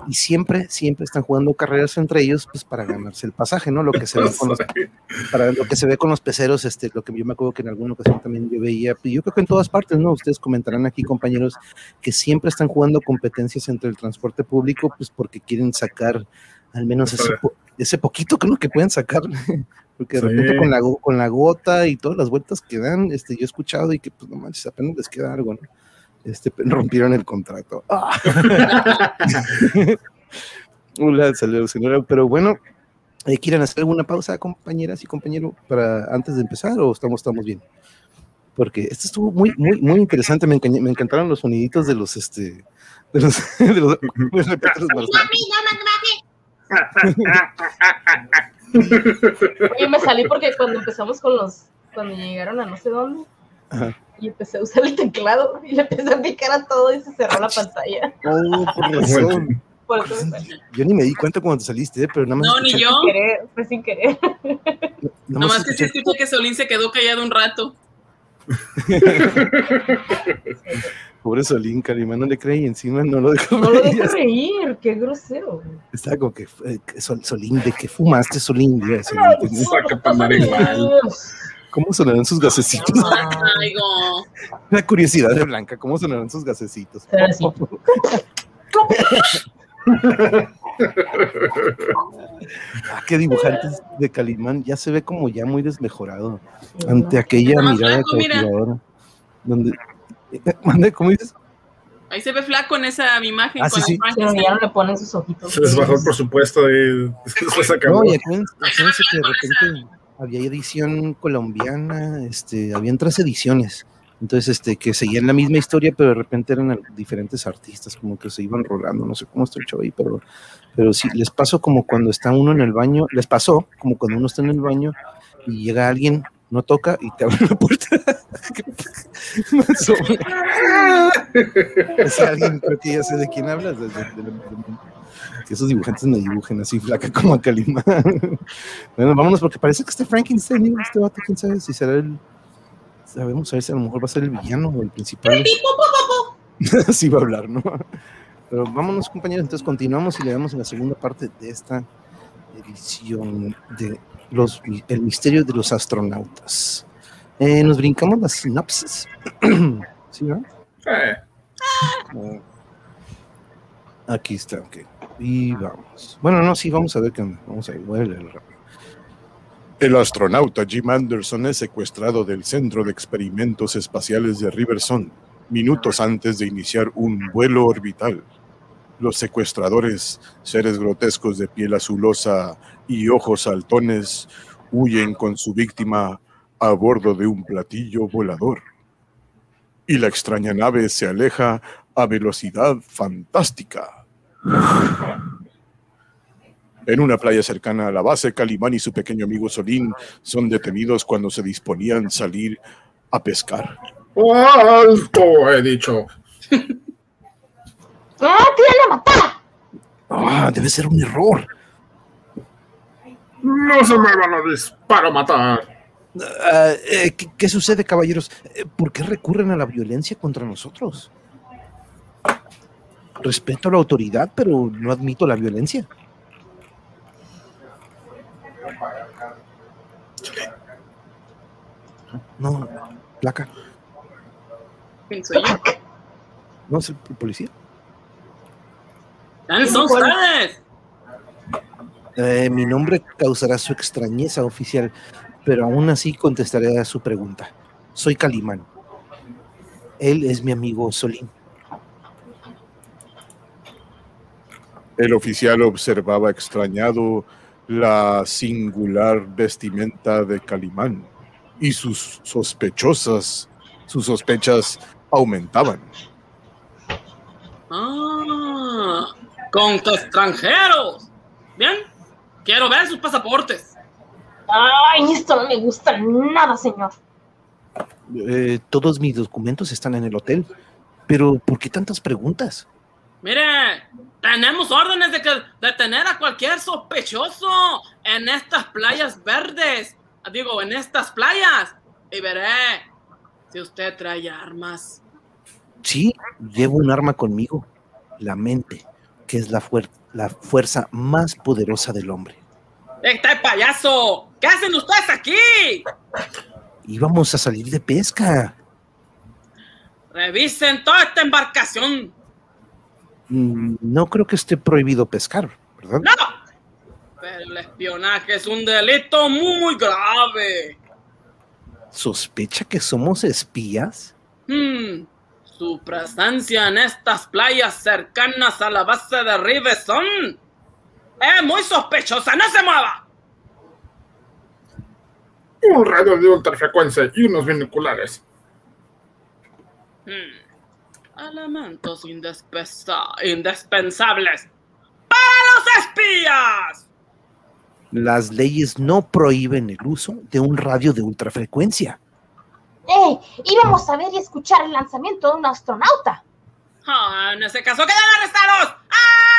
Y siempre, siempre están jugando carreras entre ellos, pues para ganarse el pasaje, ¿no? Lo que se ve con los, (laughs) para lo que se ve con los peceros, este, lo que yo me acuerdo que en alguna ocasión también yo veía, yo creo que en todas partes, ¿no? Ustedes comentarán aquí, compañeros, que siempre están jugando competencias entre el transporte público, pues porque quieren sacar al menos ese, ese poquito que, ¿no? que pueden sacar (laughs) Porque de Sí. repente con la, con la gota y todas las vueltas que dan, este, yo he escuchado y que pues no manches, apenas les queda algo, ¿no? Este, rompieron el contrato. (laughs) ¡Ah! (laughs) Hola, saludos, señora. Pero bueno, eh, ¿quieren hacer alguna pausa, compañeras y compañeros, para antes de empezar o estamos, estamos bien? Porque esto estuvo muy, muy, muy interesante. Me, me encantaron los soniditos de los, este, de los, de los, de los. Oye, me salí porque cuando empezamos con los, cuando llegaron a no sé dónde, Ajá. y empecé a usar el teclado y le empecé a picar a todo y se cerró la pantalla. Oh, por (laughs) razón. Por eso me salí. Yo ni me di cuenta cuando te saliste, ¿eh? pero nada más. No, ni yo. Sin querer, fue sin querer. (laughs) nada más Nomás que escuché- escuché que Solín se quedó callado un rato. (laughs) Pobre Solín, Calimán no le creí, encima no lo dejó. No lo dejo reír, qué grosero. Estaba como que, eh, que Sol- Solín, ¿de qué fumaste, Solín? Iba a decir, ¿entendés? Saca para andar igual. ¿Cómo sonarán sus gasecitos? (laughs) La curiosidad de Blanca, ¿cómo sonarán sus gasecitos? (laughs) Ah, qué dibujantes de Calimán, ya se ve como ya muy desmejorado ante aquella Está mirada cautivadora. Donde, (laughs) ¿cómo dices? Ahí se ve flaco en esa imagen Ah, con sí, sí. Pero ya no le ponen sus ojitos. Se les bajó el presupuesto y se acabó. No, y acuérdense, que de repente había edición colombiana, este, habían tres ediciones. Entonces, este, que seguían la misma historia, pero de repente eran diferentes artistas, como que se iban rolando, no sé cómo está el show ahí, pero, pero sí, les pasó como cuando está uno en el baño, les pasó como cuando uno está en el baño y llega alguien, no toca y te abre la puerta. (laughs) Ese alguien, creo que ya sé de quién hablas, de- de- de- de- que esos dibujantes me dibujen así flaca como a Calimán. bueno, vámonos porque parece que este Frankenstein, este vato, quién sabe si será el. Sabemos a ver si a lo mejor va a ser el villano o el principal. (laughs) Así va a hablar, ¿no? Pero vámonos, compañeros, entonces continuamos y le damos en la segunda parte de esta edición de los, El misterio de los astronautas. Eh, nos brincamos la sinopsis. (clears throat) ¿Sí, no? Eh, Aquí está, ok. Y vamos. Bueno, no, sí, vamos a ver qué onda. Vamos a ver, voy a leer rápido. El astronauta Jim Anderson es secuestrado del Centro de Experimentos Espaciales de Riverson minutos antes de iniciar un vuelo orbital. Los secuestradores, seres grotescos de piel azulosa y ojos saltones, huyen con su víctima a bordo de un platillo volador. Y la extraña nave se aleja a velocidad fantástica. En una playa cercana a la base, Calimán y su pequeño amigo Solín son detenidos cuando se disponían a salir a pescar. ¡Alto! He dicho. (laughs) ¡Ah, tírale a matar! Ah, debe ser un error. No se me van a disparo a matar. Ah, eh, ¿qué, qué sucede, caballeros? Eh, ¿Por qué recurren a la violencia contra nosotros? Respeto a la autoridad, pero no admito la violencia. No, placa. ¿Quién soy yo? No, es el policía. ¿Quiénes son ustedes? Eh, mi nombre causará su extrañeza oficial, pero aún así contestaré a su pregunta. Soy Calimán. Él es mi amigo Solín. El oficial observaba extrañado la singular vestimenta de Calimán y sus sospechosas, sus sospechas aumentaban. Ah, con extranjeros. Bien, quiero ver sus pasaportes. Ay, esto no me gusta nada, señor. Eh, todos mis documentos están en el hotel, pero ¿por qué tantas preguntas? Mire, tenemos órdenes de que detener a cualquier sospechoso en estas playas verdes. Digo, en estas playas. Y veré si usted trae armas. Sí, llevo un arma conmigo, la mente, que es la, fuer- la fuerza más poderosa del hombre. ¡Este payaso! ¿Qué hacen ustedes aquí? Íbamos a salir de pesca. Revisen toda esta embarcación. Mm, No creo que esté prohibido pescar, ¿verdad? ¡No! Pero El espionaje es un delito muy grave. ¿Sospecha que somos espías? Hmm, Su presencia en estas playas cercanas a la base de Riveson es muy sospechosa. ¡No se mueva! Un radio de ultrafrecuencia y unos binoculares. Hmm, Elementos indispensa- indispensables para los espías. Las leyes no prohíben el uso de un radio de ultrafrecuencia. ¡Ey! Íbamos a ver y escuchar el lanzamiento de un astronauta. Ah, en ese caso quedan arrestados.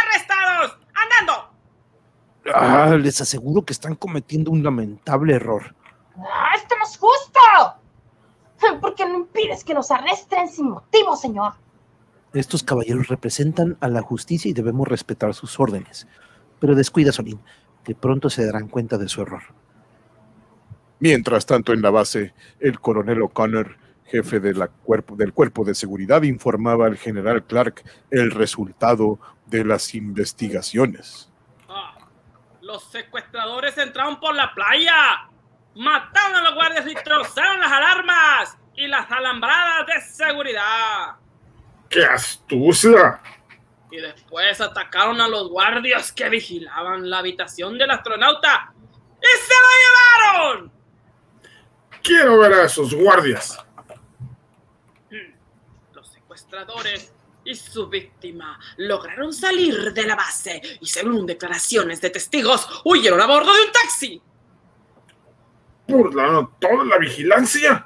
¡Arrestados! ¡Andando! Ah, les aseguro que están cometiendo un lamentable error. ¡Ah, ¡Esto no es justo! ¿Por qué no impides que nos arresten sin motivo, señor? Estos caballeros representan a la justicia y debemos respetar sus órdenes. Pero descuida, Solín, que pronto se darán cuenta de su error. Mientras tanto, en la base, el coronel O'Connor, jefe de la cuerpo- del cuerpo de seguridad, informaba al general Clark el resultado de las investigaciones. Ah, los secuestradores entraron por la playa. Mataron a los guardias y trozaron las alarmas y las alambradas de seguridad. ¡Qué astucia! Y después atacaron a los guardias que vigilaban la habitación del astronauta. ¡Y se lo llevaron! Quiero ver a esos guardias. Los secuestradores y su víctima lograron salir de la base y según declaraciones de testigos huyeron a bordo de un taxi. Burlando toda la vigilancia.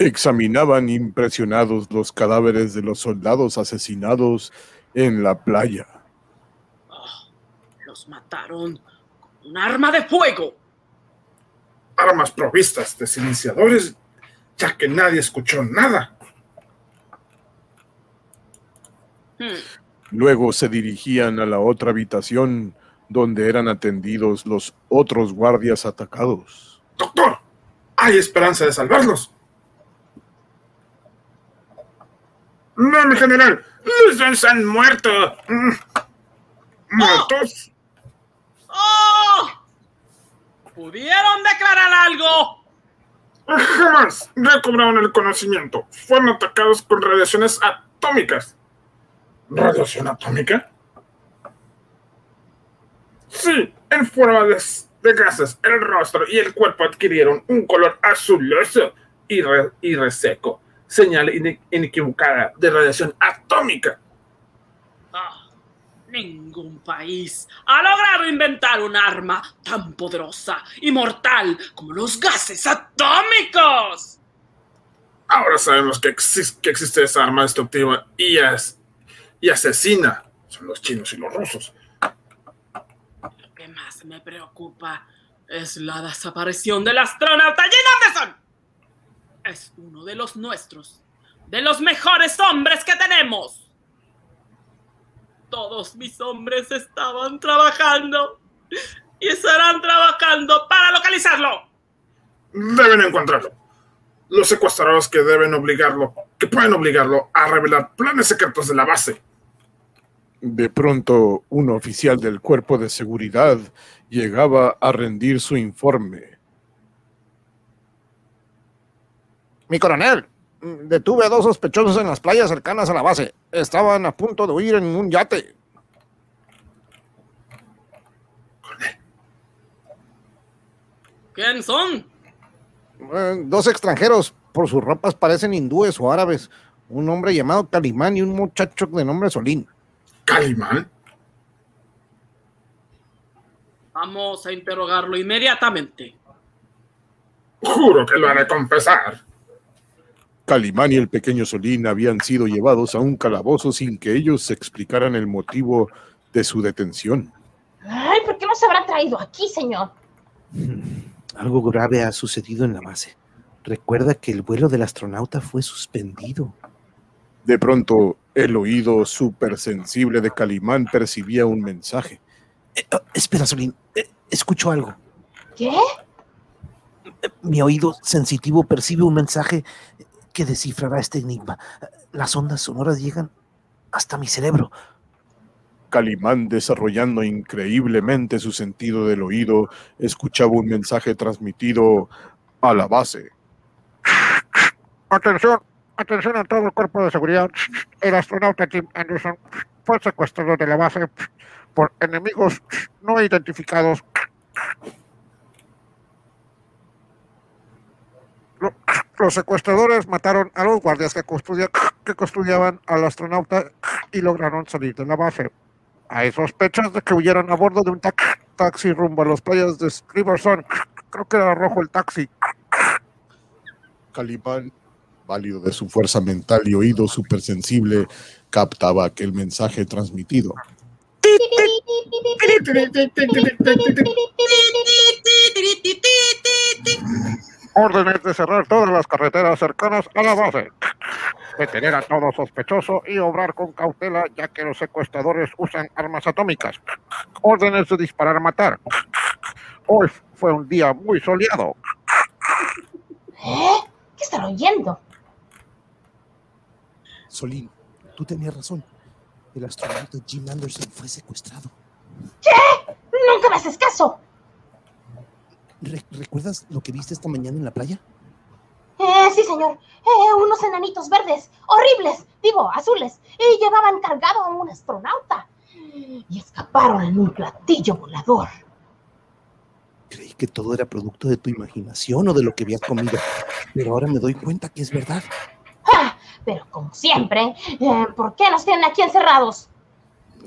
Examinaban impresionados los cadáveres de los soldados asesinados en la playa. Ah, los mataron con un arma de fuego. Armas provistas de silenciadores, ya que nadie escuchó nada. Hmm, Luego se dirigían a la otra habitación donde eran atendidos los otros guardias atacados. Doctor, hay esperanza de salvarlos. No, mi general, los dos han muerto. Mm. ¿Muertos? ¡Oh! ¿Pudieron declarar algo? Jamás recobraron el conocimiento. Fueron atacados con radiaciones atómicas. ¿Radiación atómica? Sí, en forma de, gases, el rostro y el cuerpo adquirieron un color azuloso y, y reseco, señal ine- inequivocada de radiación atómica. Ningún país ha logrado inventar un arma tan poderosa y mortal como los gases atómicos. Ahora sabemos que, exis- que existe esa arma destructiva y, as- y asesina. Son los chinos y los rusos. Lo que más me preocupa es la desaparición del astronauta Jim Anderson. Es uno de los nuestros, de los mejores hombres que tenemos. Todos mis hombres estaban trabajando y estarán trabajando para localizarlo. Deben encontrarlo. Los secuestradores que deben obligarlo, que pueden obligarlo a revelar planes secretos de la base. De pronto, un oficial del cuerpo de seguridad llegaba a rendir su informe. Mi coronel, detuve a dos sospechosos en las playas cercanas a la base. Estaban a punto de huir en un yate. ¿Quién son? Eh, dos extranjeros, por sus ropas parecen hindúes o árabes. Un hombre llamado Calimán y un muchacho de nombre Solín. ¿Calimán? Vamos a interrogarlo inmediatamente. Juro que lo haré confesar. Calimán y el pequeño Solín habían sido llevados a un calabozo sin que ellos explicaran el motivo de su detención. Ay, ¿por qué no se habrá traído aquí, señor? Algo grave ha sucedido en la base. Recuerda que el vuelo del astronauta fue suspendido. De pronto, el oído supersensible de Calimán percibía un mensaje. Eh, oh, espera, Solín. eh, escucho algo. ¿Qué? Mi oído sensitivo percibe un mensaje que descifrará este enigma. Las ondas sonoras llegan hasta mi cerebro. Calimán, desarrollando increíblemente su sentido del oído, escuchaba un mensaje transmitido a la base. Atención, atención a todo el cuerpo de seguridad. El astronauta Jim Anderson fue secuestrado de la base por enemigos no identificados. Lo- Los secuestradores mataron a los guardias que, custodia- que custodiaban al astronauta y lograron salir de la base. Hay sospechas de que huyeron a bordo de un ta- taxi rumbo a las playas de Riverson. Creo que era rojo el taxi. Calimán, válido de su fuerza mental y oído supersensible, captaba aquel mensaje transmitido. Órdenes de cerrar todas las carreteras cercanas a la base. Detener a todo sospechoso y obrar con cautela ya que los secuestradores usan armas atómicas. Órdenes de disparar a matar. Hoy fue un día muy soleado. ¿Eh? ¿Qué están oyendo? Solín, tú tenías razón. El astronauta Jim Anderson fue secuestrado. Nunca me haces caso. Re- ¿Recuerdas lo que viste esta mañana en la playa? Eh, sí, señor. Eh, unos enanitos verdes, horribles, digo, azules, y llevaban cargado a un astronauta. Y escaparon en un platillo volador. Creí que todo era producto de tu imaginación o de lo que habías comido. Pero ahora me doy cuenta que es verdad. ¡Ah! Pero como siempre, eh, ¿por qué nos tienen aquí encerrados?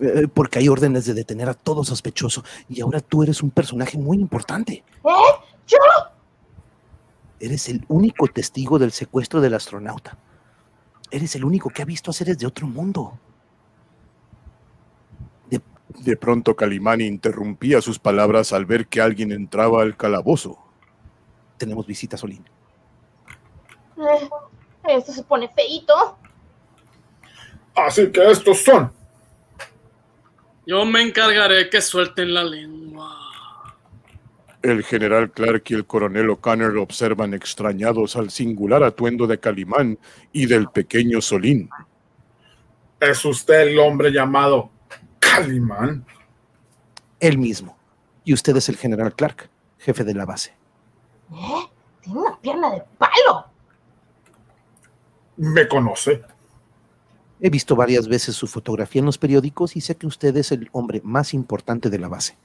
Eh, porque hay órdenes de detener a todo sospechoso. Y ahora tú eres un personaje muy importante. ¿Eh? ¿Yo? Eres el único testigo del secuestro del astronauta. Eres el único que ha visto a seres de otro mundo. De pronto Calimán interrumpía sus palabras al ver que alguien entraba al calabozo. Tenemos visita, Solín. Eh, esto se pone feíto. Así que estos son. Yo me encargaré que suelten la lengua. El general Clark y el coronel O'Connor observan extrañados al singular atuendo de Calimán y del pequeño Solín. ¿Es usted el hombre llamado Calimán? Él mismo. Y usted es el general Clark, jefe de la base. ¿Eh? Tiene una pierna de palo. ¿Me conoce? He visto varias veces su fotografía en los periódicos y sé que usted es el hombre más importante de la base.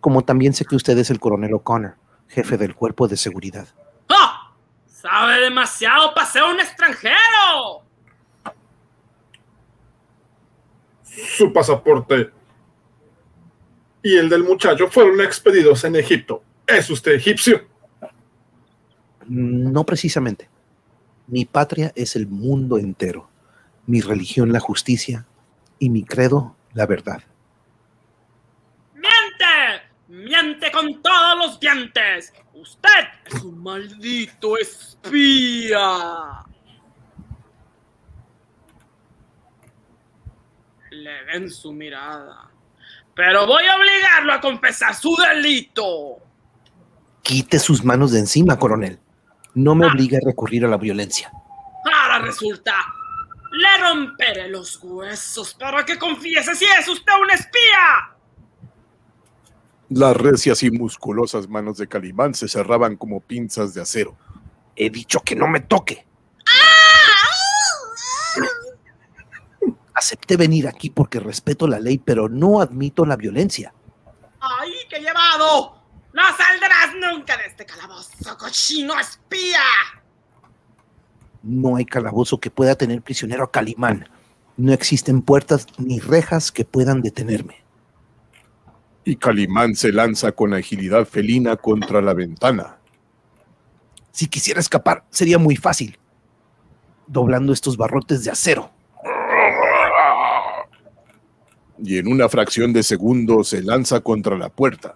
Como también sé que usted es el coronel O'Connor, jefe del cuerpo de seguridad. ¡Ah! ¡Sabe demasiado para ser un extranjero! Su pasaporte y el del muchacho fueron expedidos en Egipto. ¿Es usted egipcio? No precisamente. Mi patria es el mundo entero. Mi religión la justicia y mi credo la verdad. ¡Miente! ¡Miente con todos los dientes! ¡Usted es un maldito espía! Le ven su mirada. Pero voy a obligarlo a confesar su delito. Quite sus manos de encima, coronel. No me obligue a recurrir a la violencia. Ahora resulta. Le romperé los huesos para que confiese si es usted un espía. Las recias y musculosas manos de Calimán se cerraban como pinzas de acero. He dicho que no me toque. Acepté venir aquí porque respeto la ley, pero no admito la violencia. ¡Ay, qué llevado! ¡No saldrás nunca de este calabozo, cochino espía! No hay calabozo que pueda tener prisionero a Calimán. No existen puertas ni rejas que puedan detenerme. Y Calimán se lanza con agilidad felina contra la ventana. Si quisiera escapar, sería muy fácil. Doblando estos barrotes de acero. Y en una fracción de segundo se lanza contra la puerta.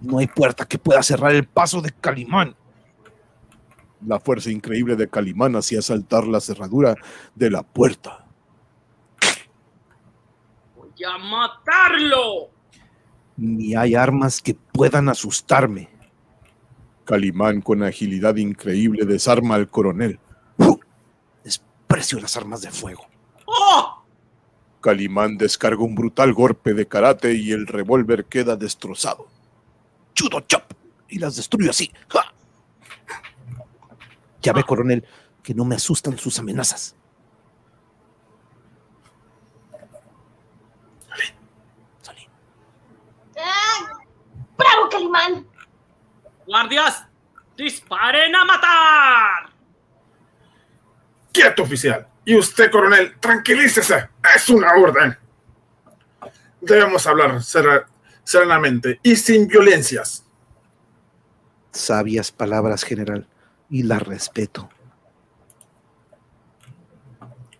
No hay puerta que pueda cerrar el paso de Calimán. La fuerza increíble de Calimán hacía saltar la cerradura de la puerta. ¡Voy a matarlo! Ni hay armas que puedan asustarme. Calimán con agilidad increíble desarma al coronel. Desprecio las armas de fuego. ¡Oh! Calimán descarga un brutal golpe de karate y el revólver queda destrozado. Chudo chop y las destruyo así. ¡Ja! Ya ve, coronel, que no me asustan sus amenazas. ¡Ah! ¡Bravo, Calimán! ¡Guardias! ¡Disparen a matar! Quieto, oficial. Y usted, coronel, tranquilícese. Es una orden. Debemos hablar serenamente y sin violencias. Sabias palabras, general, y las respeto.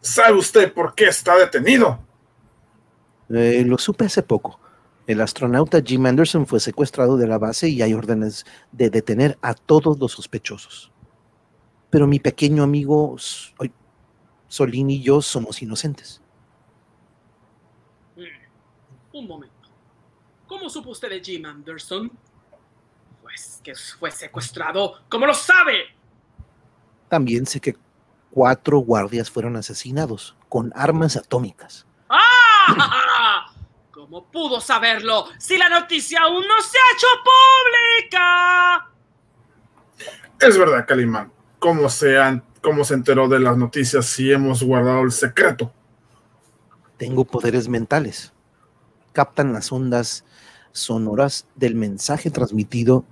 ¿Sabe usted por qué está detenido? Eh, lo supe hace poco. El astronauta Jim Anderson fue secuestrado de la base y hay órdenes de detener a todos los sospechosos. Pero mi pequeño amigo Solín y yo somos inocentes. Un momento. ¿Cómo supo usted de Jim Anderson? Pues que fue secuestrado. ¿Cómo lo sabe? También sé que cuatro guardias fueron asesinados con armas atómicas. ¡Ah! ¿Cómo pudo saberlo si la noticia aún no se ha hecho pública? Es verdad, Calimán. ¿Cómo se, han- ¿Cómo se enteró de las noticias si hemos guardado el secreto? Tengo poderes mentales. Captan las ondas sonoras del mensaje transmitido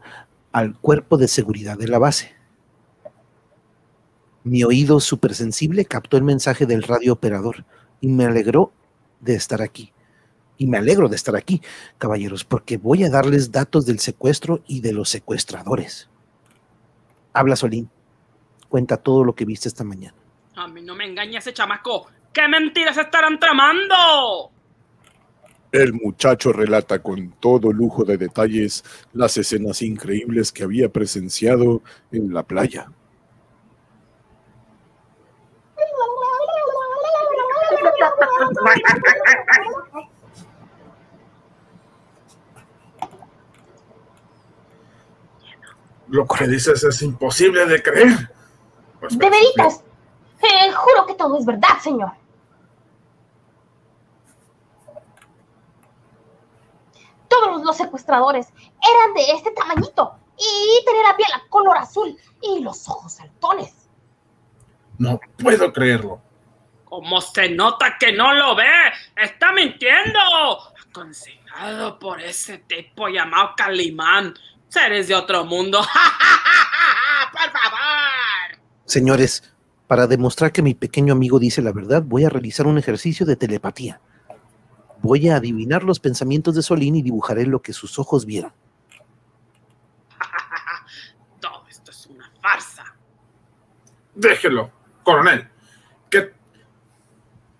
al cuerpo de seguridad de la base. Mi oído supersensible captó el mensaje del radio operador y me alegró de estar aquí. Y me alegro de estar aquí, caballeros, porque voy a darles datos del secuestro y de los secuestradores. Habla Solín. Cuenta todo lo que viste esta mañana. A mí no me engaña ese chamaco. ¿Qué mentiras estarán tramando? El muchacho relata con todo lujo de detalles las escenas increíbles que había presenciado en la playa. Lo que dices es imposible de creer. Pues, De veritas. Eh, juro que todo es verdad, señor. Todos los secuestradores eran de este tamañito y tenían la piel a color azul y los ojos saltones. No puedo creerlo. ¿Cómo se nota que no lo ve? ¡Está mintiendo! Aconsejado por ese tipo llamado Calimán. Seres de otro mundo. (laughs) ¡Por favor! Señores, para demostrar que mi pequeño amigo dice la verdad, voy a realizar un ejercicio de telepatía. Voy a adivinar los pensamientos de Solín y dibujaré lo que sus ojos vieron. (laughs) Todo esto es una farsa. Déjelo, coronel.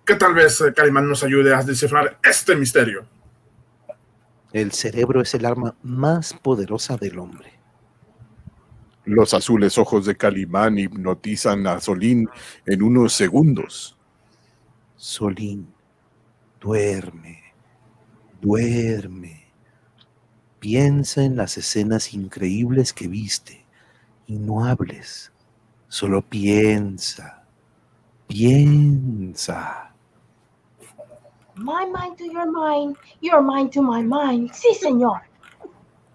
Que, tal vez eh, Calimán nos ayude a descifrar este misterio. El cerebro es el arma más poderosa del hombre. Los azules ojos de Calimán hipnotizan a Solín en unos segundos. Solín, duerme, duerme. Piensa en las escenas increíbles que viste y no hables. Solo piensa, piensa. My mind to your mind, your mind to my mind. Sí, señor.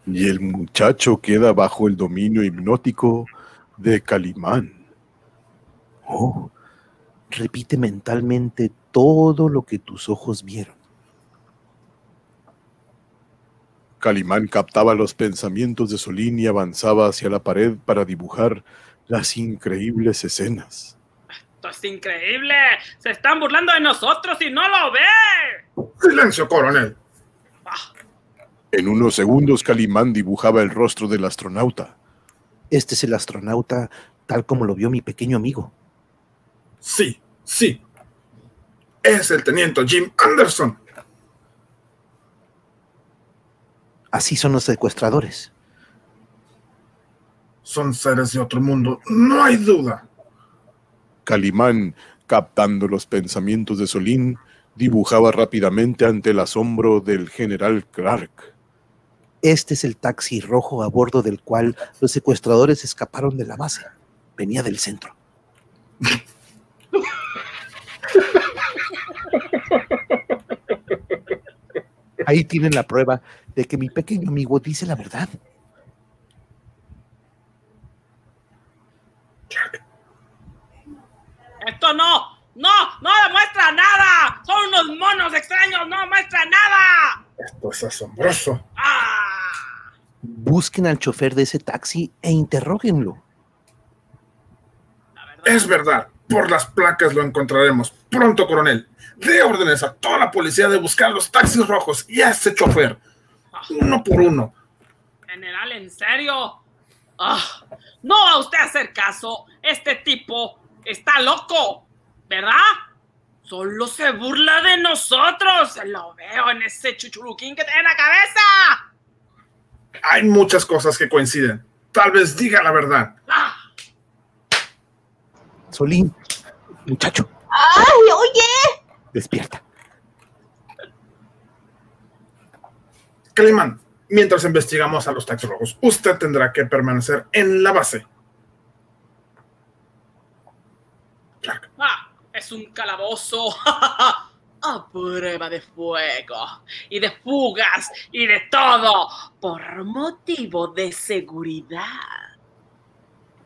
Y el muchacho queda bajo el dominio hipnótico de Calimán. Oh, repite mentalmente todo lo que tus ojos vieron. Calimán captaba los pensamientos de Solín y avanzaba hacia la pared para dibujar las increíbles escenas. Esto es increíble. Se están burlando de nosotros y no lo ve. Silencio, coronel. En unos segundos Calimán dibujaba el rostro del astronauta. Este es el astronauta tal como lo vio mi pequeño amigo. Sí, sí. Es el teniente Jim Anderson. Así son los secuestradores. Son seres de otro mundo, no hay duda. Calimán, captando los pensamientos de Solín, dibujaba rápidamente ante el asombro del general Clark. Este es el taxi rojo a bordo del cual los secuestradores escaparon de la base. Venía del centro. Ahí tienen la prueba de que mi pequeño amigo dice la verdad. Esto no, no, no demuestra nada. Son unos monos extraños, no muestra nada. Esto es asombroso. Ah, Busquen al chofer de ese taxi e interróguenlo. verdad. Es verdad. Por las placas lo encontraremos. Pronto, coronel. Dé órdenes a toda la policía de buscar los taxis rojos y a ese chofer. Uno por uno. General, ¿en serio? Ah, no va usted a hacer caso. Este tipo está loco, ¿verdad? Solo se burla de nosotros. Lo veo en ese chuchuruquín que tiene en la cabeza. Hay muchas cosas que coinciden. Tal vez diga la verdad. Ah, Solín, muchacho, ¡Ay, oye! despierta. Calimán, mientras investigamos a los taxis rojos, usted tendrá que permanecer en la base. Clark, ah, es un calabozo. (laughs) A prueba de fuego y de fugas y de todo por motivo de seguridad.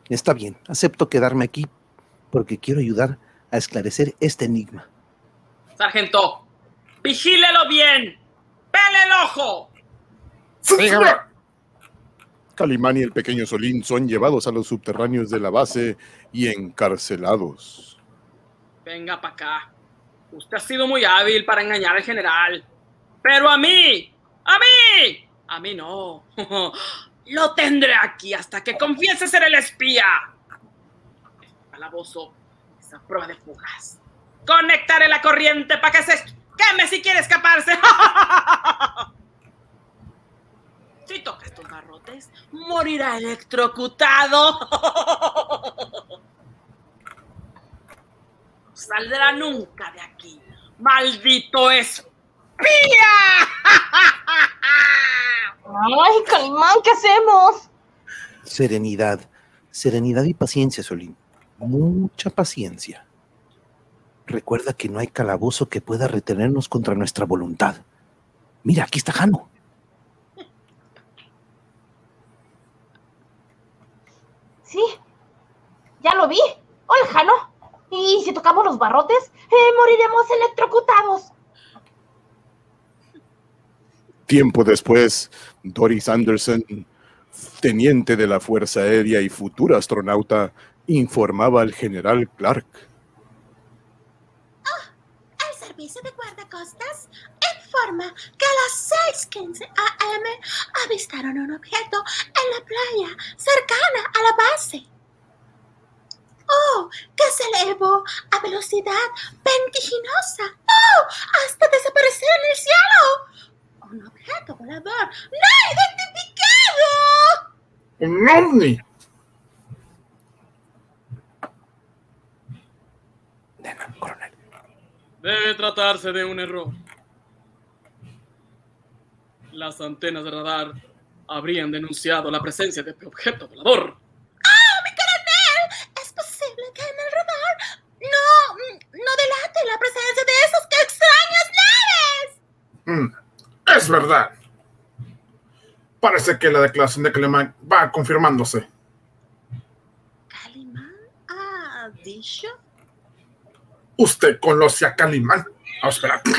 Está bien, acepto quedarme aquí porque quiero ayudar a esclarecer este enigma. Sargento, vigílelo bien. ¡Pele el ojo! ¡Sí, Dígame. Calimán y el pequeño Solín son llevados a los subterráneos de la base y encarcelados. Venga para acá. Usted ha sido muy hábil para engañar al general. Pero a mí, a mí, a mí no. (laughs) Lo tendré aquí hasta que confiese ser el espía. Calabozo, esa prueba de fugas. Conectaré la corriente para que se queme si quiere escaparse. (laughs) Si toca estos barrotes, morirá electrocutado. (laughs) Saldrá nunca de aquí. ¡Maldito espía! (laughs) ¡Ay, Calimán, ¿qué hacemos? Serenidad, serenidad y paciencia, Solín. Mucha paciencia. Recuerda que no hay calabozo que pueda retenernos contra nuestra voluntad. Mira, aquí está Jano. Sí, ya lo vi. Hola, Jano. Y si tocamos los barrotes, eh, moriremos electrocutados. Tiempo después, Doris Anderson, teniente de la Fuerza Aérea y futura astronauta, informaba al general Clark. El servicio de guardacostas informa que a las 6:15 am avistaron un objeto en la playa cercana a la base. Oh, que se elevó a velocidad vertiginosa. Oh, hasta desaparecer en el cielo. Un objeto volador no identificado. ¡Un ovni! Nena, coronel. Debe tratarse de un error. Las antenas de radar habrían denunciado la presencia de este objeto volador. ¡Oh, mi coronel! Es posible que en el radar no, no delate la presencia de esas que extrañas naves. Mm, es verdad. Parece que la declaración de Calimán va confirmándose. Calimán ha dicho. Usted conoce a Calimán. Ah, espera. (laughs)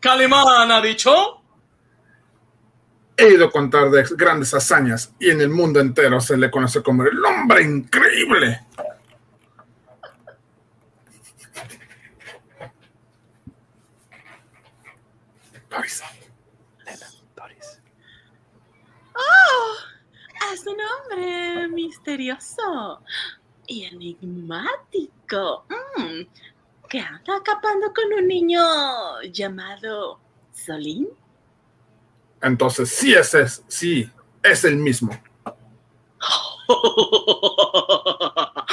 Calimán ha dicho. He ido a contar de grandes hazañas y en el mundo entero se le conoce como el hombre increíble. Doris, Nena, Doris. ¡Oh! Es un hombre misterioso y enigmático. Mm, que anda acapando con un niño llamado Solín. Entonces, sí es, es, sí, es el mismo. (laughs)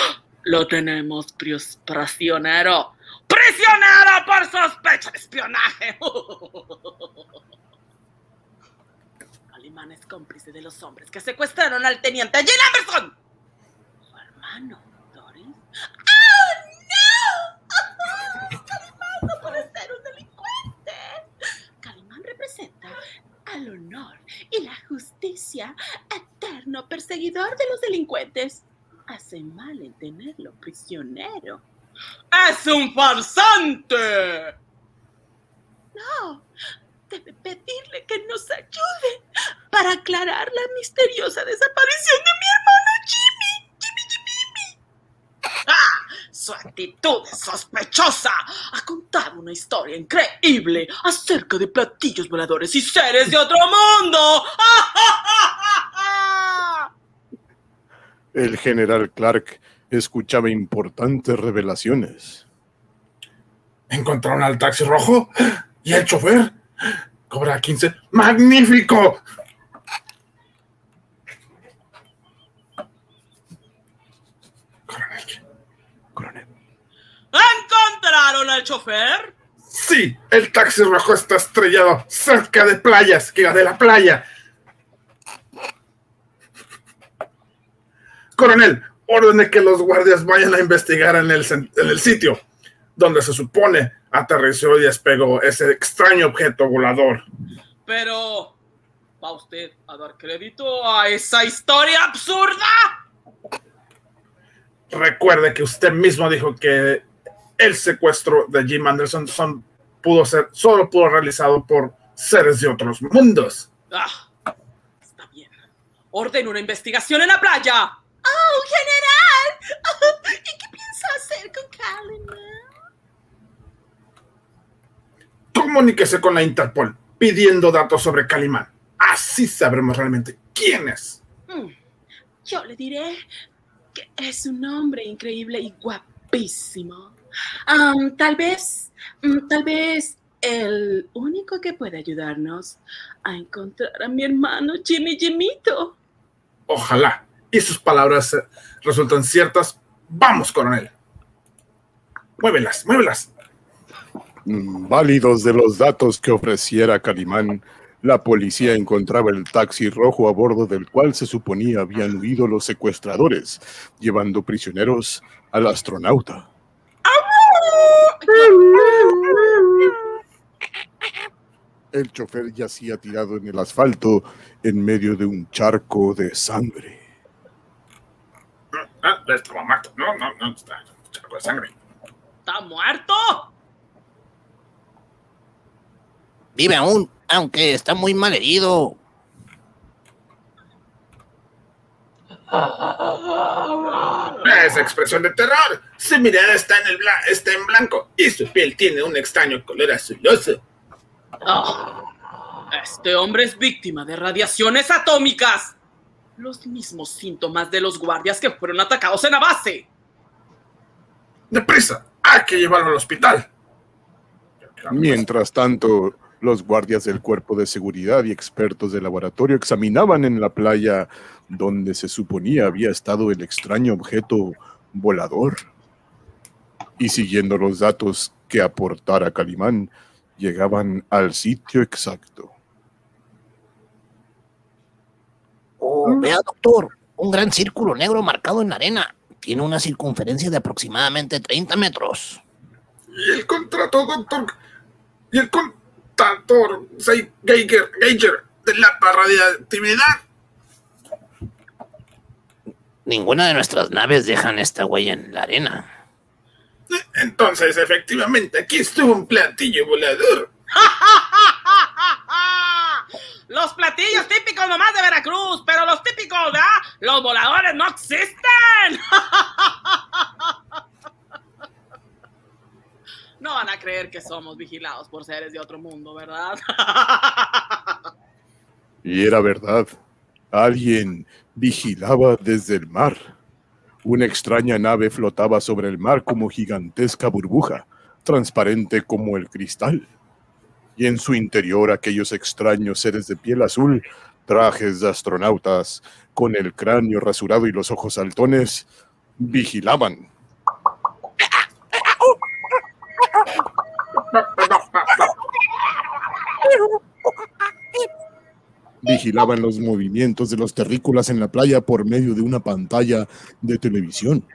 Lo tenemos pris- prisionero prisionera por sospecha de espionaje. (laughs) Calimán es cómplice de los hombres que secuestraron al teniente Gil Anderson. Su hermano, Doris. ¡Oh, no! Calimán no puede ser un delincuente. Calimán representa al honor y la justicia, eterno perseguidor de los delincuentes. Hace mal en tenerlo prisionero. ¡Es un farsante! No, debe pedirle que nos ayude para aclarar la misteriosa desaparición de mi hermano Jimmy. Jimmy, Jimmy, Jimmy. ¡Ah! Su actitud es sospechosa. Ha contado una historia increíble acerca de platillos voladores y seres de otro mundo. (laughs) El general Clark escuchaba importantes revelaciones. ¿Encontraron al taxi rojo? ¿Y el chofer? Cobra 15. ¡Magnífico! Coronel. Coronel. ¿Encontraron al chofer? Sí, el taxi rojo está estrellado cerca de playas, que de la playa. Coronel, ordene que los guardias vayan a investigar en el, en el sitio donde se supone aterrizó y despegó ese extraño objeto volador. Pero, ¿va usted a dar crédito a esa historia absurda? Recuerde que usted mismo dijo que el secuestro de Jim Anderson son- pudo ser, solo pudo realizado por seres de otros mundos. Ah, está bien. Orden una investigación en la playa. ¡Oh, general! Oh, ¿Y qué piensa hacer con Calimán? Comuníquese con la Interpol pidiendo datos sobre Calimán. Así sabremos realmente quién es. Mm, Yo le diré que es un hombre increíble y guapísimo. Tal vez, mm, tal vez el único que puede ayudarnos a encontrar a mi hermano Jimmy Jimito. Ojalá. Y sus palabras eh, resultan ciertas. Vamos, coronel. Muévelas, muévelas. Válidos de los datos que ofreciera Calimán, la policía encontraba el taxi rojo a bordo del cual se suponía habían huido los secuestradores, llevando prisioneros al astronauta. El chofer yacía tirado en el asfalto en medio de un charco de sangre. Ah, estaba muerto. No, no, no, está charco de sangre. ¿Está muerto? Vive aún, aunque está muy mal herido. Esa expresión de terror. Su mirada está en, el bla- está en blanco y su piel tiene un extraño color azuloso. Ah, este hombre es víctima de radiaciones atómicas. Los mismos síntomas de los guardias que fueron atacados en la base. ¡Deprisa! Hay que llevarlo al hospital. Mientras tanto, los guardias del cuerpo de seguridad y expertos de laboratorio examinaban en la playa donde se suponía había estado el extraño objeto volador. Y siguiendo los datos que aportara Calimán, llegaban al sitio exacto. Oh, vea, doctor, un gran círculo negro marcado en la arena. Tiene una circunferencia de aproximadamente 30 metros. Y el contrato, doctor. Y el contador, Geiger, Geiger, de la radiactividad. Ninguna de nuestras naves dejan esta huella en la arena. Entonces, efectivamente, aquí estuvo un platillo volador. (laughs) Los platillos típicos nomás de Veracruz, pero los típicos, ¿verdad? Los voladores no existen. (laughs) No van a creer que somos vigilados por seres de otro mundo, ¿verdad? (laughs) Y era verdad. Alguien vigilaba desde el mar. Una extraña nave flotaba sobre el mar como gigantesca burbuja, transparente como el cristal. Y en su interior aquellos extraños seres de piel azul, trajes de astronautas, con el cráneo rasurado y los ojos saltones, vigilaban. Vigilaban los movimientos de los terrícolas en la playa por medio de una pantalla de televisión.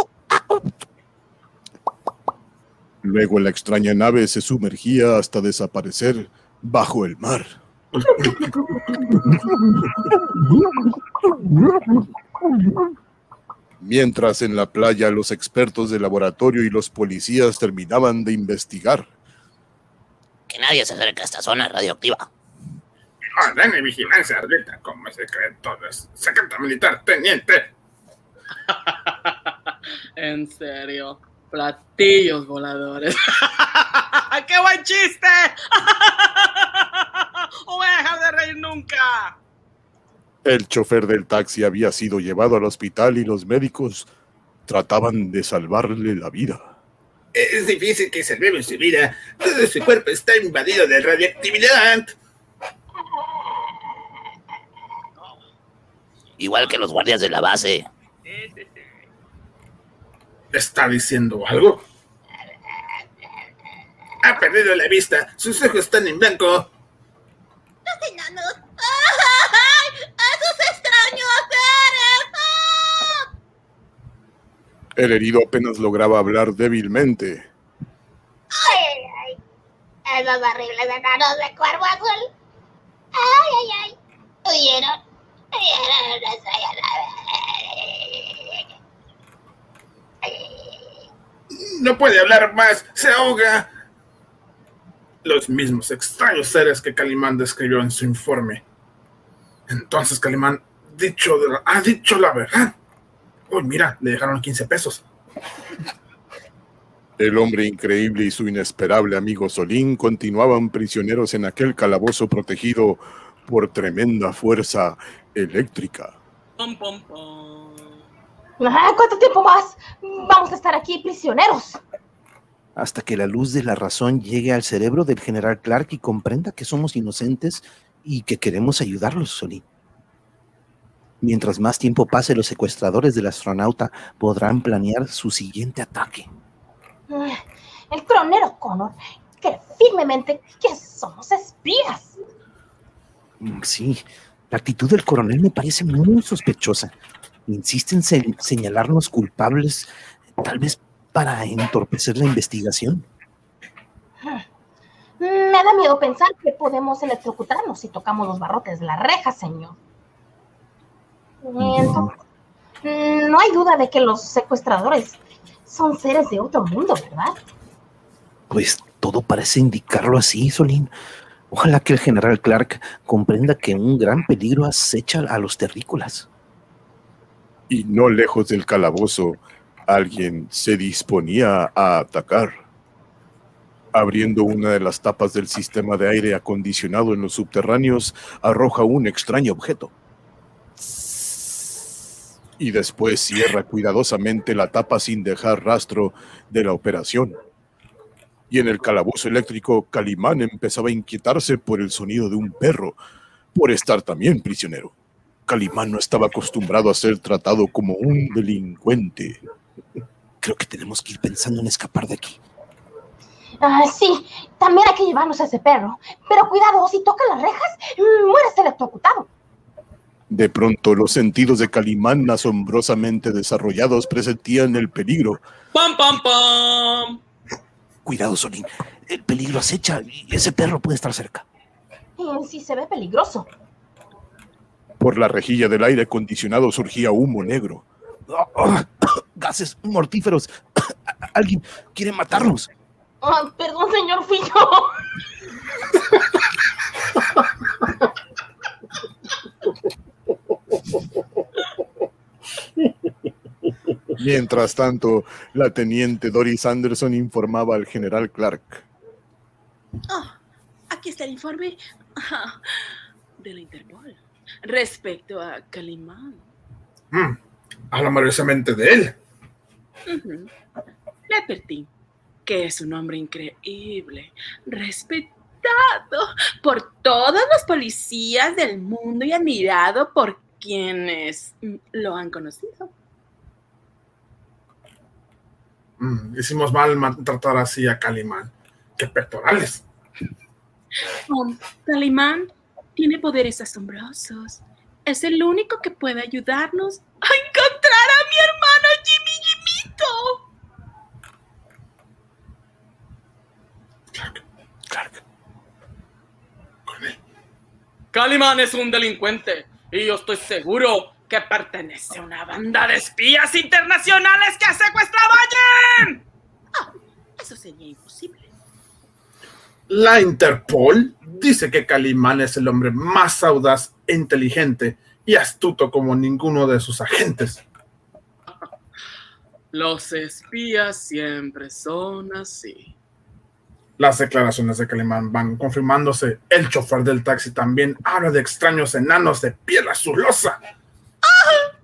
(laughs) Luego la extraña nave se sumergía hasta desaparecer bajo el mar. Mientras en la playa los expertos de laboratorio y los policías terminaban de investigar. Que nadie se acerque a esta zona radioactiva. Orden y vigilancia ardita como secreto de secreta militar, teniente. (laughs) en serio, platillos voladores. (laughs) ¡Qué buen chiste! ¡No voy a dejar de reír nunca! El chofer del taxi había sido llevado al hospital y los médicos trataban de salvarle la vida. Es difícil que salvemos su vida. Todo su cuerpo está invadido de radioactividad. Igual que los guardias de la base. ¿Está diciendo algo? Ha perdido la vista. Sus ojos están en blanco. Los enanos. ¡Ay! ¡Esos extraños seres! ¡Ah! El herido apenas lograba hablar débilmente. ¡Ay, ay, ay! Esos horribles enanos de cuervo azul. ¡Ay, ay, ay! Huyeron. Huyeron una estrella No puede hablar más. Se ahoga. Los mismos extraños seres que Calimán describió en su informe. Entonces Calimán dicho de la- ha dicho la verdad. Uy, mira, le dejaron 15 pesos. El hombre increíble y su inesperable amigo Solín continuaban prisioneros en aquel calabozo protegido por tremenda fuerza eléctrica. Pom, pom, pom. ¿Cuánto tiempo más vamos a estar aquí prisioneros? hasta que la luz de la razón llegue al cerebro del general Clark y comprenda que somos inocentes y que queremos ayudarlos, Solín. Mientras más tiempo pase, los secuestradores del astronauta podrán planear su siguiente ataque. Ah, El coronel Connor cree firmemente que somos espías. Mm, Sí, la actitud del coronel me parece muy sospechosa. Insiste en se- señalarnos culpables, tal vez para entorpecer la investigación. Me da miedo pensar que podemos electrocutarnos si tocamos los barrotes de la reja, señor. Entonces, mm, no hay duda de que los secuestradores son seres de otro mundo, ¿verdad? Pues todo parece indicarlo así, Solín. Ojalá que el general Clark comprenda que un gran peligro acecha a los terrícolas. Y no lejos del calabozo, alguien se disponía a atacar. Abriendo una de las tapas del sistema de aire acondicionado en los subterráneos, arroja un extraño objeto. Y después cierra cuidadosamente la tapa sin dejar rastro de la operación. Y en el calabozo eléctrico, Calimán empezaba a inquietarse por el sonido de un perro, por estar también prisionero. Calimán no estaba acostumbrado a ser tratado como un delincuente. Creo que tenemos que ir pensando en escapar de aquí. Ah, sí, también hay que llevarnos a ese perro. Pero cuidado, si toca las rejas, mm, mueres electrocutado. De pronto, los sentidos de Calimán asombrosamente desarrollados presentían el peligro. ¡Pam, pam, pam! Cuidado, Solín. El peligro acecha y ese perro puede estar cerca. Y sí se ve peligroso. Por la rejilla del aire acondicionado surgía humo negro. Ah, (coughs) Gases mortíferos. (coughs) Alguien quiere matarnos. Ah, perdón, señor, fui yo. Mientras tanto, la teniente Doris Anderson informaba al general Clark. Oh, aquí está el informe ah, de la Interpol respecto a Calimán. Mm, habla maravillosamente de él. Le advertí que es un hombre increíble, respetado por todos los policías del mundo y admirado por quienes lo han conocido. Mm, hicimos mal ma- tratar así a Calimán. ¡Qué pectorales! Calimán tiene poderes asombrosos. Es el único que puede ayudarnos a encontrar a mi hermano Jimmy Jimito. Clark, Clark. Calimán es un delincuente y yo estoy seguro que pertenece a una banda de espías internacionales que ha secuestrado a Jen. Oh, eso sería imposible. La Interpol dice que Calimán es el hombre más audaz e inteligente y astuto como ninguno de sus agentes. Los espías siempre son así. Las declaraciones de Calimán van confirmándose. El chofer del taxi también habla de extraños enanos de piel azulosa. ¡Ah!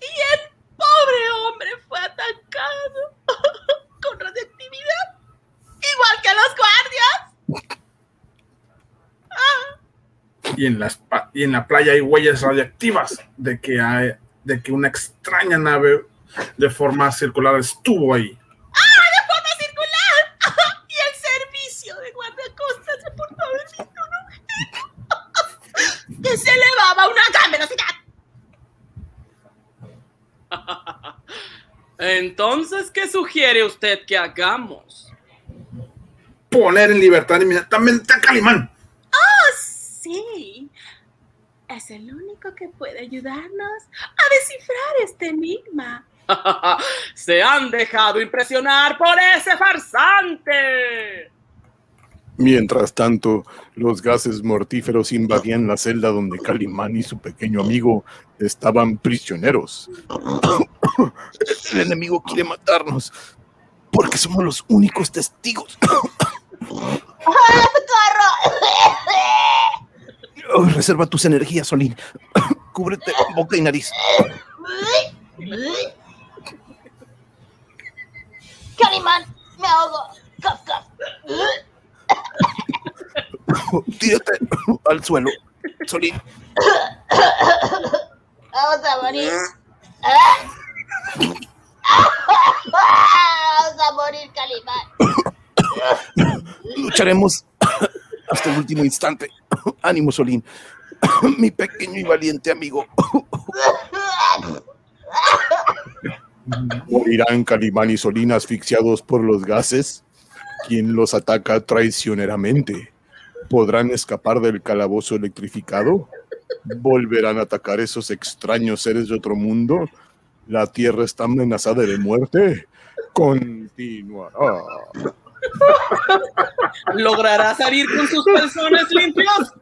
Y el pobre hombre fue atacado con radioactividad, igual que los guardias. ¡Ah! Y en, las pa- y en la playa hay huellas radiactivas de que, hay- de que una extraña nave de forma circular estuvo ahí. ¡Ah! ¡De forma circular! (laughs) y el servicio de guardacostas reportó haber visto un objeto (laughs) que se elevaba a una gran velocidad. (laughs) Entonces, ¿qué sugiere usted que hagamos? Poner en libertad inmediatamente a Calimán. ¡Oh, sí! Es el único que puede ayudarnos a descifrar este enigma. (laughs) Se han dejado impresionar por ese farsante. Mientras tanto, los gases mortíferos invadían la celda donde Calimán y su pequeño amigo estaban prisioneros. (coughs) El enemigo quiere matarnos porque somos los únicos testigos. (coughs) Oh, reserva tus energías, Solín. (coughs) Cúbrete boca y nariz. Calimán, me ahogo. Cof, cof. (coughs) Tírate al suelo, Solín. Vamos a morir. Vamos a morir, Calimán. (coughs) Lucharemos hasta el último instante. Ánimo, Solín. (coughs) Mi pequeño y valiente amigo. (coughs) ¿Morirán Calimán y Solín asfixiados por los gases? ¿Quién los ataca traicioneramente? ¿Podrán escapar del calabozo electrificado? ¿Volverán a atacar esos extraños seres de otro mundo? ¿La Tierra está amenazada de muerte? Continuará. ¿Logrará salir con sus calzones limpios?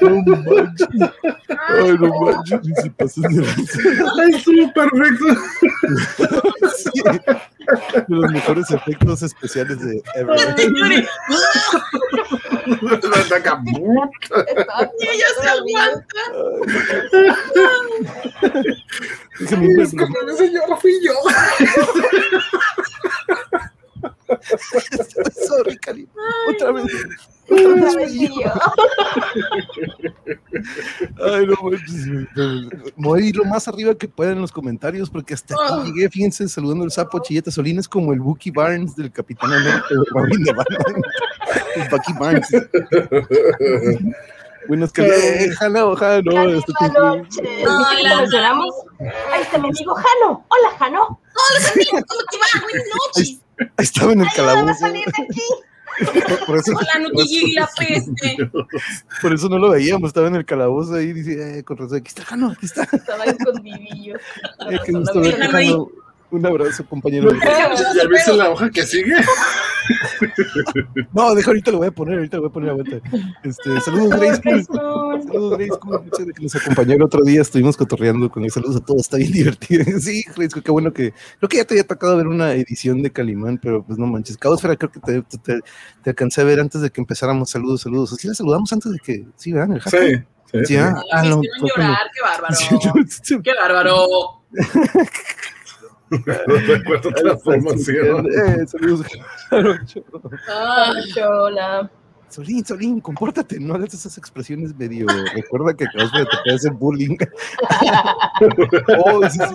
No manches. Ay, no manches, ni se de. ¡Ay, estuvo perfecto! Sí, de los mejores efectos especiales de ever. Lo ataca. Y ella se aguanta. Déjame ver, Señora, fui yo. (laughs) Sorry, Cali. Otra vez. (laughs) Ay, no manches. Me voy a ir lo más arriba que pueda en los comentarios porque hasta aquí llegué, fíjense, saludando al sapo Chilleta Solín. Es como el Bucky Barnes del Capitán América. El Bucky Barnes. Buenas que Jano, Jano. este Jano. Hola, ¿Lo mencionamos? Ahí está mi amigo Jano. Hola, Jano. Hola, amigos, ¿cómo te va? Buenas noches. Ahí estaba en el Ayúdame a calabozo. Por eso, Hola, no te llegue la (laughs) peste. por eso no lo veíamos, estaba en el calabozo ahí. Dice, eh, con razón, aquí está Jano, aquí está. Estaba escondidillo. Eh, qué gusto verte, Déjalo ahí. (laughs) Jano. Un abrazo, compañero. ¿Ya viste la hoja que sigue? (laughs) No, deja, ahorita lo voy a poner, ahorita lo voy a poner a vuelta. Este, saludos, Grace Cool. Saludos, Grace Cool. Muchas gracias que nos acompañó el otro día. Estuvimos cotorreando con él. Saludos a todos, está bien divertido. (laughs) Sí, Grace Cool, qué bueno que. Creo que ya te había tocado ver una edición de Calimán, pero pues no manches. Caosfera, creo que te, te, te- te alcancé a ver antes de que empezáramos. Saludos, saludos. ¿Sí la saludamos antes de que. Sí, ¿verdad? El hashtag? Sí. sí. Sí, ah, ah, no. Llorar, qué bárbaro. (laughs) Qué bárbaro. (laughs) Recuerdo la formación. Eh, saludos. Jarocho. (laughs) Ah, Hola. Solín, Solín, compórtate, no hagas esas expresiones medio. Recuerda que Caosfera te puede hacer bullying. (laughs) Oh, sí, sí.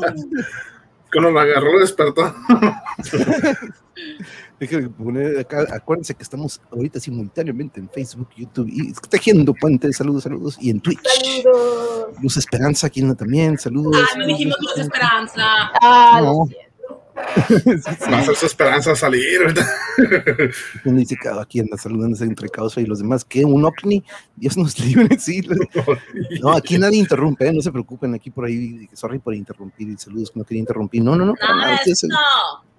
Cuando lo agarró, despertó. (laughs) Déjenme poner acá, acuérdense que estamos ahorita simultáneamente en Facebook, YouTube y Tejiendo Puentes, saludos, saludos, y en Twitch. Saludos. Luz Esperanza, aquí anda también, saludos. ah, no dijimos luz esperanza. Ah, No. Va (laughs) a ser su esperanza salir, ¿verdad? (laughs) Uno dice que aquí anda saludándose entre causa y los demás, ¿qué? ¿Un ovni? Dios nos libre, sí. (laughs) No, aquí nadie interrumpe, ¿eh? no se preocupen, aquí por ahí, sorry por interrumpir y saludos, no quería interrumpir. No, no, no, para nada, ustedes- No.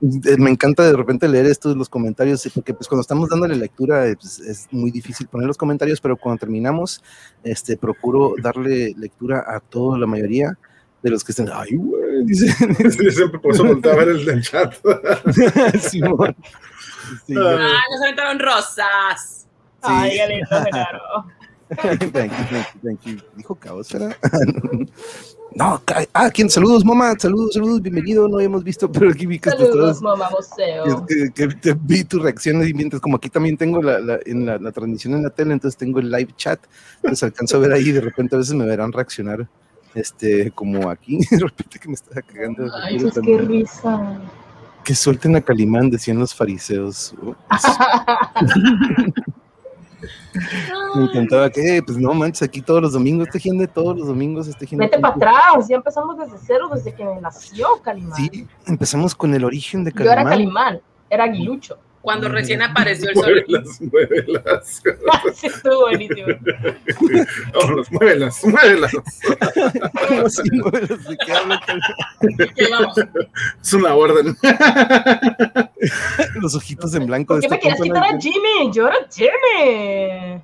Eh, me encanta de repente leer esto en los comentarios, sí, porque pues cuando estamos dándole lectura eh, pues, es muy difícil poner los comentarios, pero cuando terminamos, este, procuro darle lectura a toda la mayoría de los que están, ay, güey, (laughs) dice, Sí, siempre por eso volteo a ver el del chat. (laughs) Sí, yo- Ah, nos aventaron rosas. Ay, qué lindo, Genaro. thank you, thank you, thank you. Dijo caos, ¿verdad? (laughs) no, ah, ¿quién? Saludos, mamá, saludos, saludos, bienvenido, no habíamos visto, (laughs) pero aquí vi que Saludos, mamá museo. que, que- vi tus reacciones y mientras como aquí también tengo la, la- en la, la transmisión en la tele, entonces tengo el live chat, entonces alcanzo a ver ahí, de repente a veces me verán reaccionar, este, como aquí, (laughs) de repente que me estaba cagando. Ay, pues qué risa. Que suelten a Calimán, decían los fariseos. Oh, (laughs) me encantaba que, eh, pues no manches, aquí todos los domingos, este gente, todos los domingos, este gente. Vete para atrás, ya empezamos desde cero, desde que nació Calimán. Sí, empezamos con el origen de Yo era Calimán. Calimán, era Aguilucho. Cuando recién apareció el (laughs) sol. Muévelas, muévelas. (laughs) estuvo buenísimo. (laughs) Vámonos, muévelas, muévelas. ¿Cómo vamos. Es una orden. Los ojitos en blanco ¿Por de qué me quieres quitar ¿no? a Jimmy? Yo era Jimmy.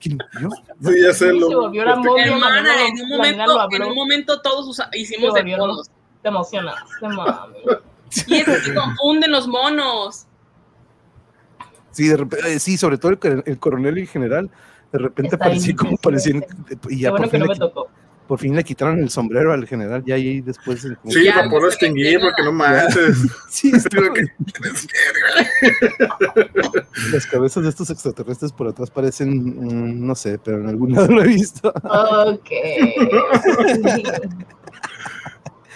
¿Quién? ¿Yo? Sí, ya sé Se lo. volvió la momia. Hermana, en un momento, en un momento todos usa- hicimos Se de volvió todos. Te emocionaste, mami. Y es que se confunden los monos. Sí, de repente, eh, sí, sobre todo el, el coronel y el general, de repente bien como parecían, y ya bueno por que fin, no le, me tocó. por fin le quitaron el sombrero al general, ya ahí después. el- como- Sí, Ya, se le extinguir, porque no manches. (laughs) Sí, las cabezas de estos extraterrestres por atrás parecen, mm, no sé, pero en algún lado lo he visto. Ok. (laughs)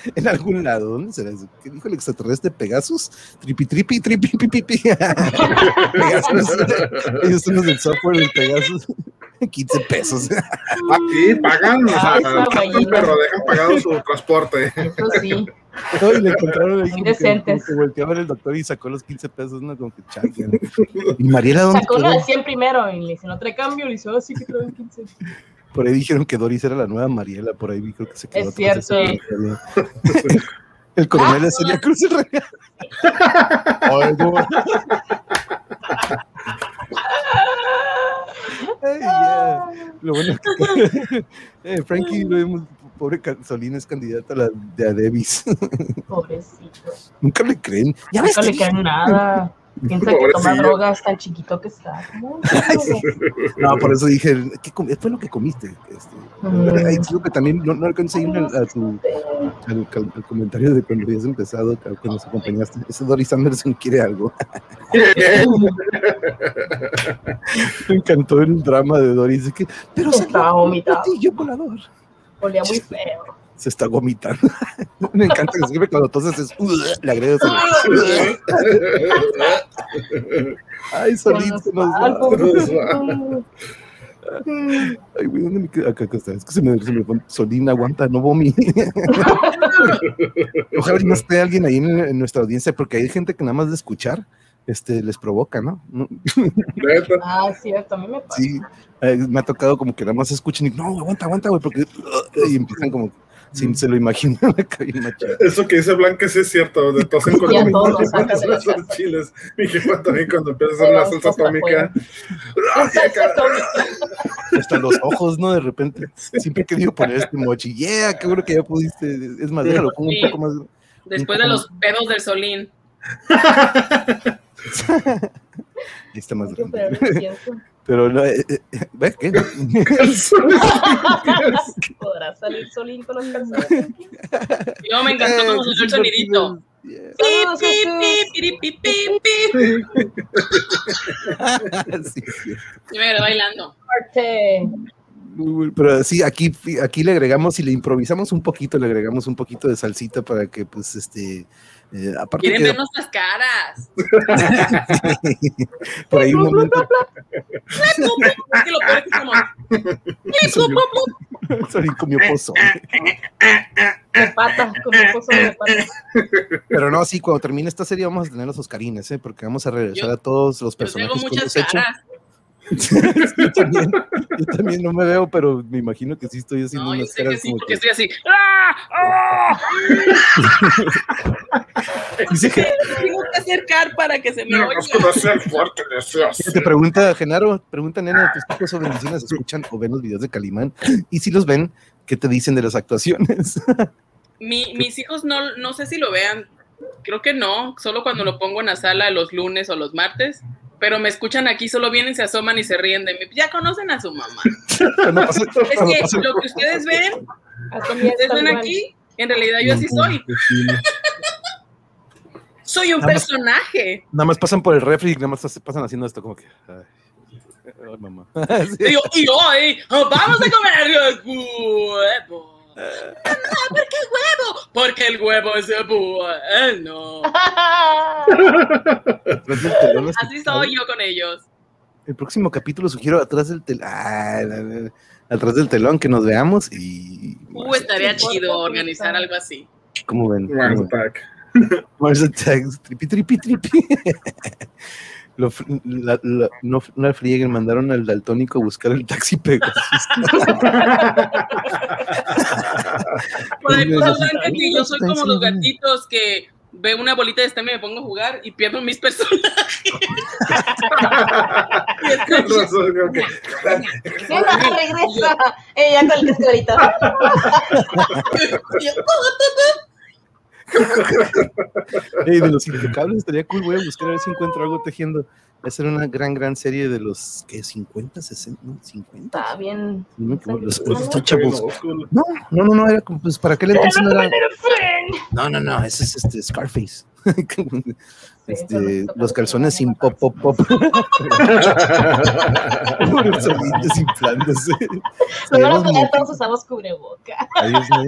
(laughs) En algún lado, ¿dónde será eso? ¿Qué dijo el extraterrestre? ¿Pegasus? Tripi, tripi, tripi, (laughs) pipi, pipi. Pegasus. (laughs) Ellos son los del software del Pegasus. 15 pesos. Ah, sí, pagan, o sea, Ah, pero dejan pagado su transporte. Eso sí. No, y le encontraron ahí Muy como que, como decentes. que volteó a ver el doctor y sacó los 15 pesos, ¿no? Como que chaca. Y Mariela, ¿dónde Sacó uno de 100 primero y le hizo otro cambio. Le hizo así que trae 15. Por ahí dijeron que Doris era la nueva Mariela, por ahí vi creo que se quedó. Es cierto. (laughs) El coronel es Celia Cruz el Real. Lo bueno que (laughs) eh, Frankie, lo vemos, pobre Solín es candidata a la de Adebis. (laughs) Pobrecito. Nunca le creen. Ya ves Nunca le cae nada. Piensa que toma drogas tan chiquito que está. ¿Cómo? (laughs) No, por eso dije, ¿qué fue lo que comiste? Este, Mm. que también no, no alcancé a ir al, a tu, al, al- al comentario de cuando habías empezado, que nos acompañaste. Ese Doris Anderson quiere algo. (laughs) (laughs) Me encantó el drama de Doris. de que, pero Estaba vomitado. platillo volador. Olía muy feo. Se está vomitando. (laughs) Me encanta que siempre cuando toses es, (laughs) le agregas el- (laughs) Ay, Solín, se nos va. Ay, güey, ¿dónde me quedé? Acá, acá está. Es que se me, se me fue. Solín, aguanta, no vomi. Ojalá no esté alguien ahí en, en nuestra audiencia, porque hay gente que nada más de escuchar este, les provoca, ¿no? Ah, cierto, a mí me pasa. Sí, eh, me ha tocado como que nada más escuchen y no, aguanta, aguanta, güey, porque. y empiezan como. Si se lo imaginan acá. Eso que dice Blanca sí es cierto, de (laughs) tosen con Y a los todos de casa. chiles. Mi jefa también cuando empieza a hacer la salsa atómica. La salsa atómica. Hasta los ojos, ¿no? De repente. Siempre he querido poner este mochi. Yeah, qué bueno que ya pudiste. Es más, déjalo, pongo un poco más. Después de los pedos del solín. (laughs) Está más grande. Pero, no, eh, eh, ¿ves qué? (laughs) ¿Podrá salir Solín con los calzones? (laughs) Yo me encantó Eh, sonó el sonidito. Yeah. Saludos, Pi, Jesús. pi, pi, pi, pi, pi. Sí, sí. Y me quedé bailando. Pero sí, aquí, aquí le agregamos y le improvisamos un poquito, le agregamos un poquito de salsita para que, pues, este, eh, aparte Quieren que ver nuestras caras. (laughs) por ahí un momento, comió pozole. De pata, con un pozo de pata. Pero no, sí, cuando termine esta serie vamos a tener los Oscarines, ¿eh? porque vamos a regresar Yo- a todos los personajes que hemos hecho. yo, también, yo también no me veo, pero me imagino que sí estoy haciendo No, unas caras sí, como porque que... estoy así. ¡Ah! ¡Ah! (laughs) (laughs) Dice que- Tengo que acercar para que se me No, oiga. fuerte. Te pregunta, Genaro, pregunta, nena, ¿tus hijos o bendiciones escuchan o ven los videos de Calimán? Y si los ven, ¿qué te dicen de las actuaciones? Mi- mis hijos no, no sé si lo vean, creo que no, solo cuando lo pongo en la sala los lunes o los martes, pero me escuchan aquí, solo vienen, se asoman y se ríen de mí. Ya conocen a su mamá. Pasa- Es que lo que ustedes ven, ustedes ven aquí, en realidad yo así soy. Soy un Nada más- personaje. Nada más pasan por el refri y nada más se pasan haciendo esto como que... Ay, ay, mamá. (laughs) Sí. Y, hoy vamos a comer huevo. Ah, ¿por qué huevo? Porque el huevo es bueno. Atrás del telón, Así soy yo con ellos. El próximo capítulo sugiero atrás del telón. atrás del telón que nos veamos y. Uh, estaría chido organizar algo así. ¿Cómo ven? ¿Cómo ven? (laughs) Mars Attacks, tripi, tripi, tripi. (laughs) Lo la- la- no, no la frieguen, mandaron al daltónico a buscar el taxi Pegasus. (laughs) Por ahí que yo soy como los gatitos que veo una bolita de este me pongo a jugar y pierdo mis personajes. Y es Con como- razón, creo que- Nena, regresa. Ella con el cascarito. (laughs) De los impecables estaría cool. Voy a buscar a ver si encuentro algo tejiendo. Va a ser una gran, gran serie de los que 50, 60, no, 50. Está bien. No los, No, los no. No, no, no, no, era como, pues para aquel entonces no era. No, no, no, ese es este Scarface. este, (laughs) los calzones sin pop, pop, pop. Los inflándose. Solo todos usamos cubreboca. Adiós, ¿no?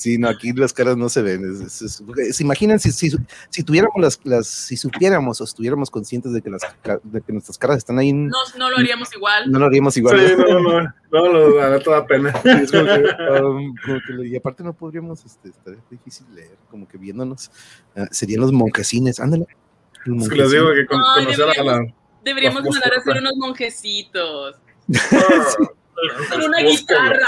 Sí, no, aquí las caras no se ven. es- es- es- ¿Se imaginan si, si, si tuviéramos las, las, si supiéramos o estuviéramos conscientes de que, las, ca- de que nuestras caras están ahí, no, No, no lo haríamos igual. lo haríamos igual. Sí, no, no, no, no, da toda pena. (laughs) Es como que, um, como que lo- y aparte no podríamos, este, estaría difícil leer, como que viéndonos, ah, serían los monjacines, ándale. los Es que les digo que con, Ay, conocer a la. Deberíamos mandar a hacer unos monjecitos. Ah, (laughs) Con una guitarra.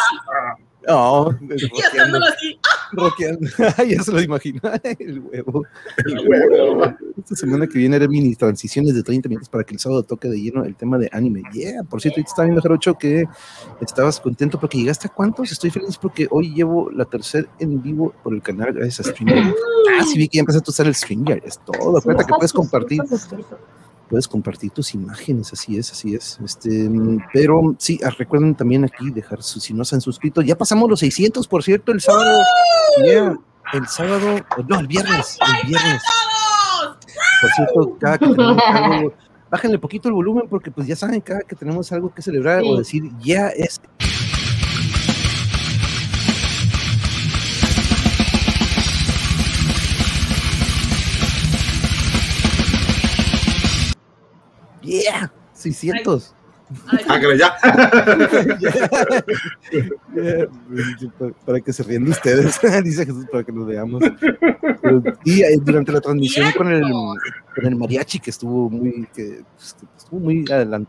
No, Y haciéndolo así. rockeando. (laughs) ya se lo imagino, (laughs) el huevo. El huevo. Esta semana que viene haré mini transiciones de 30 minutos para que el sábado toque de lleno el tema de anime. Yeah, por cierto, ahorita estaba viendo, Jarocho, que estabas contento porque llegaste a cuántos. Estoy feliz porque hoy llevo la tercera en vivo por el canal gracias a StreamYard. Ah, sí, vi que ya empezaste a usar el StreamYard. Es todo. Acuérdate que puedes compartir puedes compartir tus imágenes, así es, así es. Este, mm, pero sí, ah, recuerden también aquí dejar su, si no se han suscrito, ya pasamos los 600, por cierto, el sábado. Yeah, el sábado, no, el viernes, el viernes. Por cierto, cada que tenemos (laughs) algo, bájenle poquito el volumen porque pues ya saben, cada que tenemos algo que celebrar o decir, ya es Yeah, 600. Ah, que ya. Yeah, (laughs) para- Para que se ríen de ustedes, (laughs) dice Jesús, para que nos veamos. Y eh, durante la transmisión con el, con el mariachi, que estuvo muy, que, pues, que estuvo muy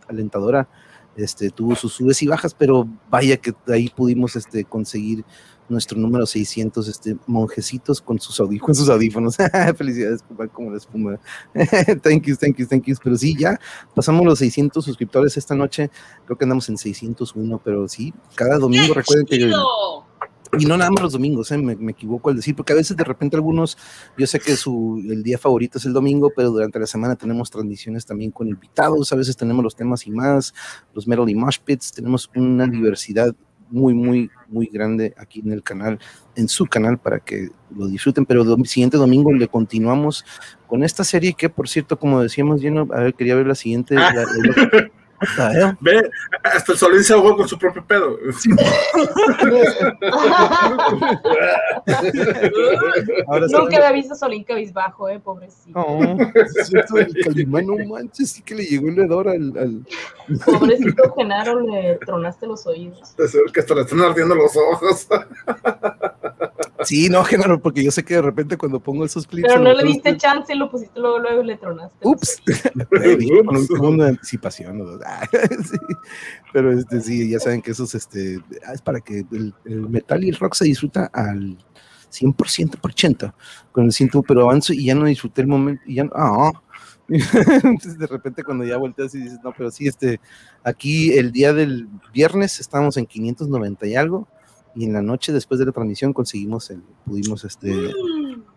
alentadora, este, tuvo sus subes y bajas, pero vaya que ahí pudimos este, conseguir nuestro número 600, este, monjecitos con sus, con sus audífonos. (laughs) Felicidades, compa, como la espuma. (laughs) thank you, thank you, thank you. Pero sí, ya pasamos los 600 suscriptores esta noche. Creo que andamos en 601, pero sí, cada domingo recuerden que... Chido. Y no nada más los domingos, ¿eh? me, me equivoco al decir, porque a veces de repente algunos, yo sé que su, el día favorito es el domingo, pero durante la semana tenemos transmisiones también con invitados, a veces tenemos los temas y más, los Metal y Mosh Pits, tenemos una diversidad muy, muy, muy grande aquí en el canal, en su canal, para que lo disfruten, pero el siguiente domingo le continuamos con esta serie que, por cierto, como decíamos, lleno, a ver, quería ver la siguiente. la- la-? (laughs) Ve, hasta el Solín se ahogó con su propio pedo. Ahora sí. Nunca había visto a Solín cabizbajo, eh, pobrecito. Oh, es cierto, el Calimán, no manches, sí que le llegó el hedor al, al, Pobrecito Genaro, le tronaste los oídos. Que hasta le están ardiendo los ojos. Sí, no, (laughs) Genaro, porque yo sé que de repente cuando pongo esos clips. Pero no le diste chance y lo pusiste luego, luego y le tronaste. Ups, (laughs) (laughs) con un segundo de anticipación. ¿no? Ah, sí. Pero este, sí, ya saben que esos este, ah, es para que el, el metal y el rock se disfruta al 100% por ciento con el cinto, pero avanzo y ya no disfruté el momento. Y ya no, ah. Entonces de repente cuando ya volteas y dices, no, pero sí, este, aquí el día del viernes estábamos en 590 y algo. Y en la noche después de la transmisión conseguimos el, pudimos este,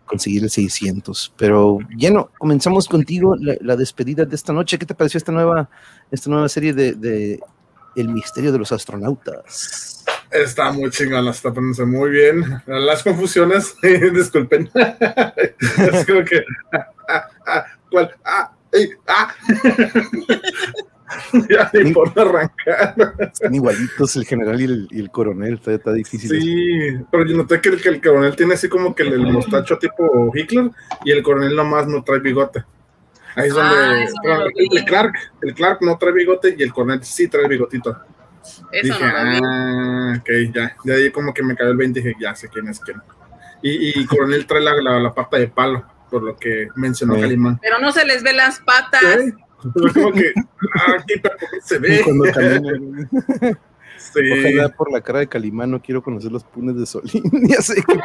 conseguir el 600. Pero lleno, comenzamos contigo la, despedida de esta noche. ¿Qué te pareció esta nueva, esta nueva serie de, de El misterio de los astronautas? Está muy chingona, está poniéndose muy bien. Las confusiones, (laughs) disculpen. (laughs) es que. ah, ah, ah, ¿Cuál? Ah, ah. (laughs) ya ni por arrancar. Están igualitos el general y el, y el coronel, está, está difícil. Sí, pero yo noté que el, que el coronel tiene así como que el, el mostacho tipo Hitler y el coronel nomás no trae bigote. Ahí es donde Ah, no el Clark, el Clark no trae bigote y el coronel sí trae bigotito. Eso dije, no ah, ok, ya. De ahí como que me cayó el 20 y dije, ya sé quién es quién. Y, y coronel trae la, la, la pata de palo, por lo que mencionó Sí. Calimán. Pero no se les ve las patas. ¿Sí? Pero como que, ah, aquí pero ¿por qué se ve. cuando camina, Sí. Ojalá por la cara de Calimán no quiero conocer los punes de Solín. (laughs) ya sé que (laughs)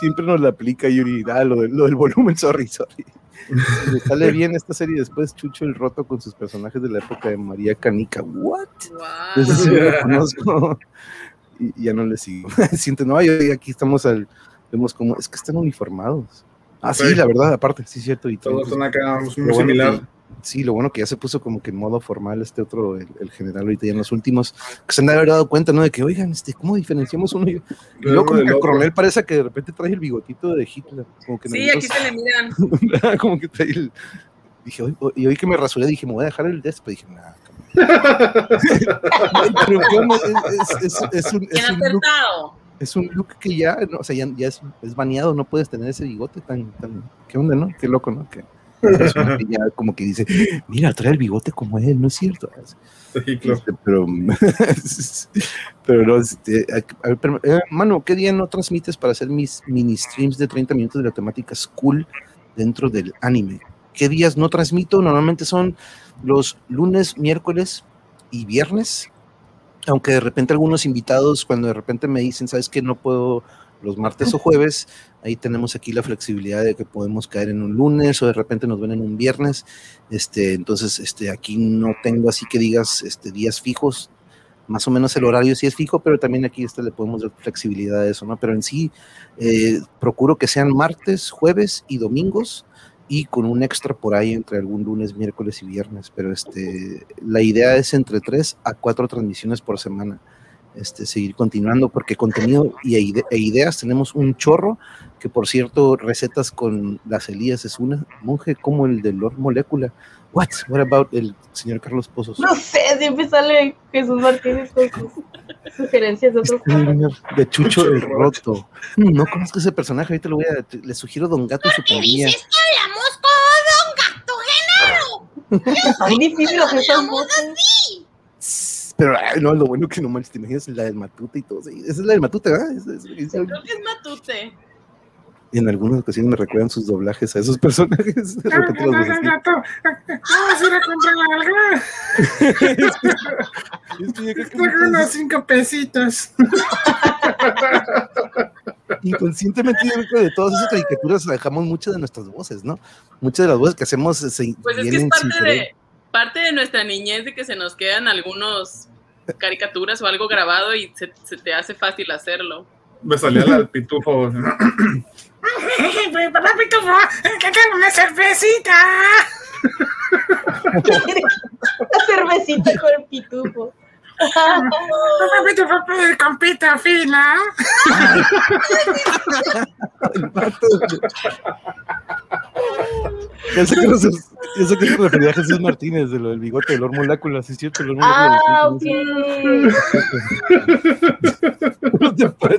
siempre nos la aplica Yuri. Ah, lo, del- lo del volumen, sorry, sorry. Le sale bien esta serie después Chucho el Roto con sus personajes de la época de María Canica. ¿What? Guau. Ese sí lo (laughs) conozco. Y, y ya no le sigo. Siente, no, aquí estamos al. Vemos como. Es que están uniformados. Ah, sí, Sí. la verdad, aparte, sí, es cierto. Y Todos son acá muy bueno similar. que- sí, lo bueno que ya se puso como que en modo formal este otro, el, el general, ahorita ya en los últimos, que se han de haber dado cuenta, ¿no? De que, oigan, este, ¿cómo diferenciamos uno y, y luego como que el otro. coronel parece que de repente trae el bigotito de Hitler. Como que Sí, aquí se le miran. (laughs) como que trae el... Dije, hoy, hoy- y hoy que me rasuré, dije, me voy a dejar el desp. Dije, cabrón". (laughs) (laughs) Pero es, es- es- es un, es un look. Es un look que ya, no, o sea, ya, ya es, es baneado, no puedes tener ese bigote tan, tan, ¿qué onda, no? Qué loco, ¿no? Que, que ya como que dice, mira, trae el bigote como él, no es cierto. Sí, claro. Este, pero, (laughs) pero no, este, a- a- pero, eh, mano, ¿qué día no transmites para hacer mis mini streams de 30 minutos de la temática school dentro del anime? ¿Qué días no transmito? Normalmente son los lunes, miércoles y viernes. Aunque de repente algunos invitados, cuando de repente me dicen, ¿sabes qué? No puedo los martes o jueves, ahí tenemos aquí la flexibilidad de que podemos caer en un lunes o de repente nos ven en un viernes. Este, entonces, este, aquí no tengo así que digas este, días fijos. Más o menos el horario sí es fijo, pero también aquí este, le podemos dar flexibilidad a eso, ¿no? Pero en sí, eh, procuro que sean martes, jueves y domingos y con un extra por ahí entre algún lunes, miércoles y viernes. Pero este, la idea es entre tres a cuatro transmisiones por semana. Este, seguir continuando porque contenido y ide- e ideas tenemos un chorro que por cierto recetas con las Elías es una monje como el de Lord Molecula what what about el señor Carlos Pozos No sé, siempre sale Jesús Martínez con sus sugerencias de otros juegos. de Chucho el Roto Mm, no conozco ese personaje ahorita lo voy a le sugiero Don Gato y su ¿Qué pandilla dices que hablamos como Don Gato Genaro? Son difíciles voces. así. pero ay, no lo bueno que no manches te imaginas la del Matute y todo sí, esa es la del Matute ¿verdad? Esa es- esa- Creo que es Matute. y en algunas ocasiones me recuerdan sus doblajes a esos personajes de repente los ves así. Vamos a ir a comprar algo. Es que muchas- unos cinco pesitos. (laughs) inconscientemente yo creo que de todas esas caricaturas dejamos muchas de nuestras voces, ¿no? Muchas de las voces que hacemos se Pues es que es parte de, parte de nuestra niñez de que se nos quedan algunos caricaturas o algo grabado y se, se te hace fácil hacerlo. Me salía la del pitufo. Papá Pitufo, tengo una cervecita. (laughs) La cervecita con el pitufo. Pues, con pita fina. (laughs) Yo sé que, no sé que se refería a Jesús Martínez de lo del bigote del Lord Molácula, sí es cierto. el Lord Ah, ok. (laughs)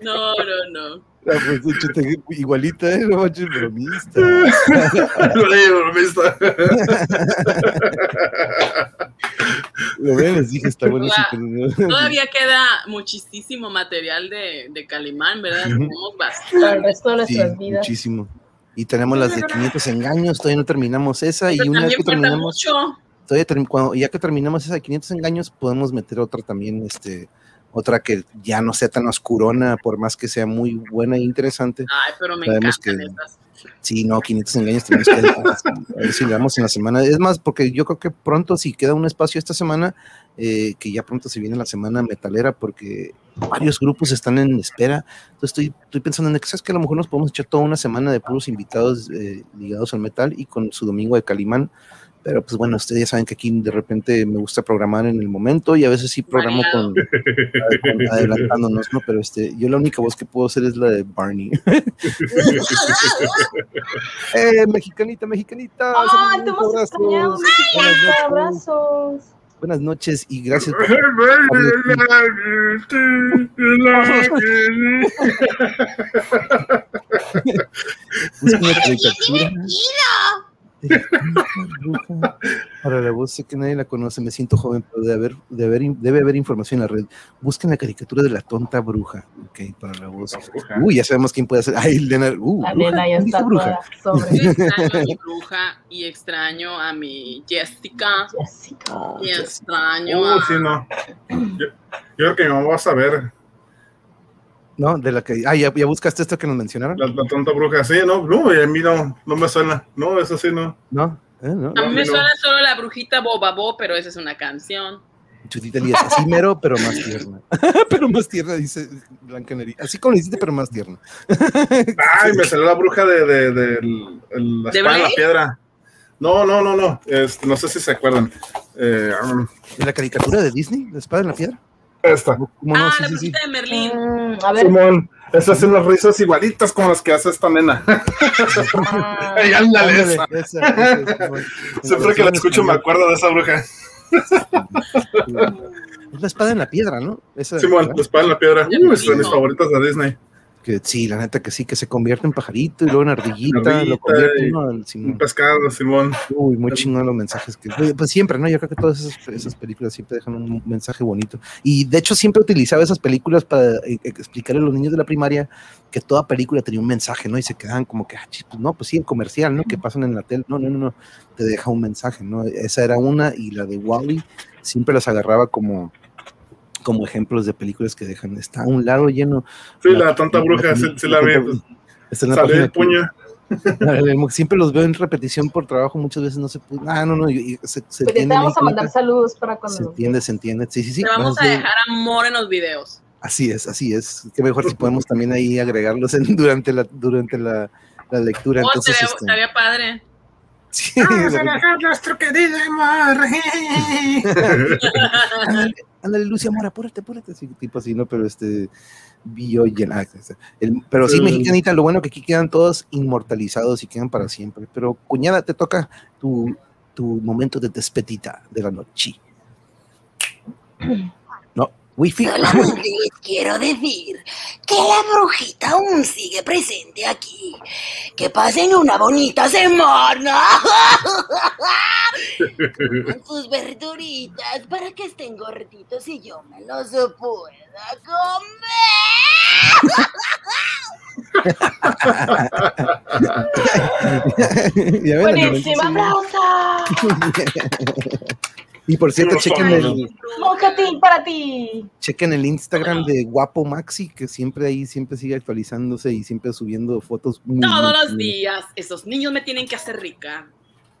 No. No, no, no. Ah, pues, de hecho, te- igualita, ¿eh? No manches, bromista. Bromista. (laughs) Lo ven, les dije, está bueno. sí, Todavía queda muchísimo material de, de Calimán, ¿verdad? Ujú. Tenemos bastante. Para el resto de Sí, nuestras vidas. muchísimo. Y tenemos las de 500 engaños, todavía no terminamos esa. Y Pero una vez que terminamos, mucho. todavía cuando, ya que terminamos esa de 500 engaños, podemos meter otra también, este, otra que ya no sea tan oscurona, por más que sea muy buena e interesante. Ay, pero me Sabemos que- esas. Sí, no, 500 engaños tenemos que a ver si le damos en la semana. Es más, porque yo creo que pronto, si queda un espacio esta semana, eh, que ya pronto se viene la semana metalera, porque varios grupos están en espera. Entonces estoy, estoy pensando en que, ¿sabes que A lo mejor nos podemos echar toda una semana de puros invitados eh, ligados al metal y con su domingo de Calimán. Pero pues bueno, ustedes ya saben que aquí de repente me gusta programar en el momento y a veces sí programo con, con (laughs) adelantándonos, ¿no? Pero este, yo la única voz que puedo hacer es la de Barney. (laughs) Eh, mexicanita, mexicanita. ¡Ah, te hemos extrañado! Mexicanita, noches. abrazos. Buenas noches y gracias. por- una (laughs) caricatura. Para la voz sé que nadie la conoce, me siento joven, pero debe haber, debe haber, debe haber información en la red. Busquen la caricatura de la tonta bruja. Ok, para la voz. Uy, ya sabemos quién puede hacer. Ay, Lena. Uh, La bruja, ya ¿quién está dijo bruja? toda (laughs) sobre. Yo extraño a mi bruja y extraño a mi Jessica Jessica. y extraño Uh, a... sí, no. Yo, yo creo que mi mamá va a saber. No, de la que. Ah, ya, ya buscaste esto que nos mencionaron. La, la tonta bruja, sí, no, no, y a mí no, no me suena. No, eso sí, no. No, eh, no. A mí me no. suena solo la brujita Bobabo, pero esa es una canción. Chutita Elías, así mero, pero más tierna. (laughs) pero más tierna, dice Blanca Neri. Así como le hiciste, pero más tierna. (laughs) Ay, me salió la bruja de, de, de el- el- la ¿De espada de la piedra. No, no, no, no. Este, no sé si se acuerdan. Eh, um, ¿De la caricatura de Disney? ¿La espada en la piedra? Esta. ¿Cómo no? ah, Sí, la sí, de Merlín. Mm, a ver. Simón, esas son las risas igualitas como las que hace esta nena. (laughs) ah, Ay, ándale, esa. esa, Siempre que la escucho me acuerdo de esa bruja. Es la espada en la piedra, ¿no? Esa, Simón, ¿verdad? la espada en la piedra. Es de mis favoritas de Disney. Que sí, la neta que sí, que se convierte en pajarito y luego en ardillita, lo convierte y- ¿no? al Un Simón. pescado, Simón. Uy, muy chingón los mensajes que. Pues, pues siempre, ¿no? Yo creo que todas esas, esas películas siempre dejan un mensaje bonito. Y de hecho, siempre utilizaba esas películas para eh, explicarle a los niños de la primaria que toda película tenía un mensaje, ¿no? Y se quedaban como que, ah, pues no, pues sí, el comercial, ¿no? Que pasan en la tele. No, no, no, no. Te deja un mensaje, ¿no? Esa era una y la de Wally siempre las agarraba como como ejemplos de películas que dejan está a un lado lleno Sí, la tonta bruja, sí, sí la vi. pues, está en la página el puño. (laughs) Siempre los veo en repetición por trabajo, muchas veces no se puede. Ah, no, no, y- y se, se Pues ya te entiende vamos a mandar saludos para Se cuando. entiende, se entiende. Sí, sí, sí. Te vamos a dejar amor en los videos. Así es, así es. Qué mejor si podemos también ahí agregarlos en- durante la durante la, la lectura. Oh, Entonces, estaría, este, estaría padre. sí, (laughs) Vamos a dejar nuestro querido amor. (laughs) ándale, Lucia Amor, apúrate, apúrate. Así, tipo así, ¿no? Pero este. Vio llena. El, pero sí, Sí. mexicanita, lo bueno que aquí quedan todos inmortalizados y quedan para siempre. Pero, cuñada, te toca tu, tu momento de despedida de la noche. (clears throat) Wifi. Solamente les quiero decir que la brujita aún sigue presente aquí. Que pasen una bonita semana. Coman sus verduritas para que estén gorditos y yo me los pueda comer. (laughs) Buenísima aplausa. (laughs) Y por cierto, Los chequen ojos. el, Monjetín para ti. chequen el Instagram de Guapo Maxi, que siempre ahí siempre sigue actualizándose y siempre subiendo fotos. muy, Todos muy los días. Esos niños me tienen que hacer rica.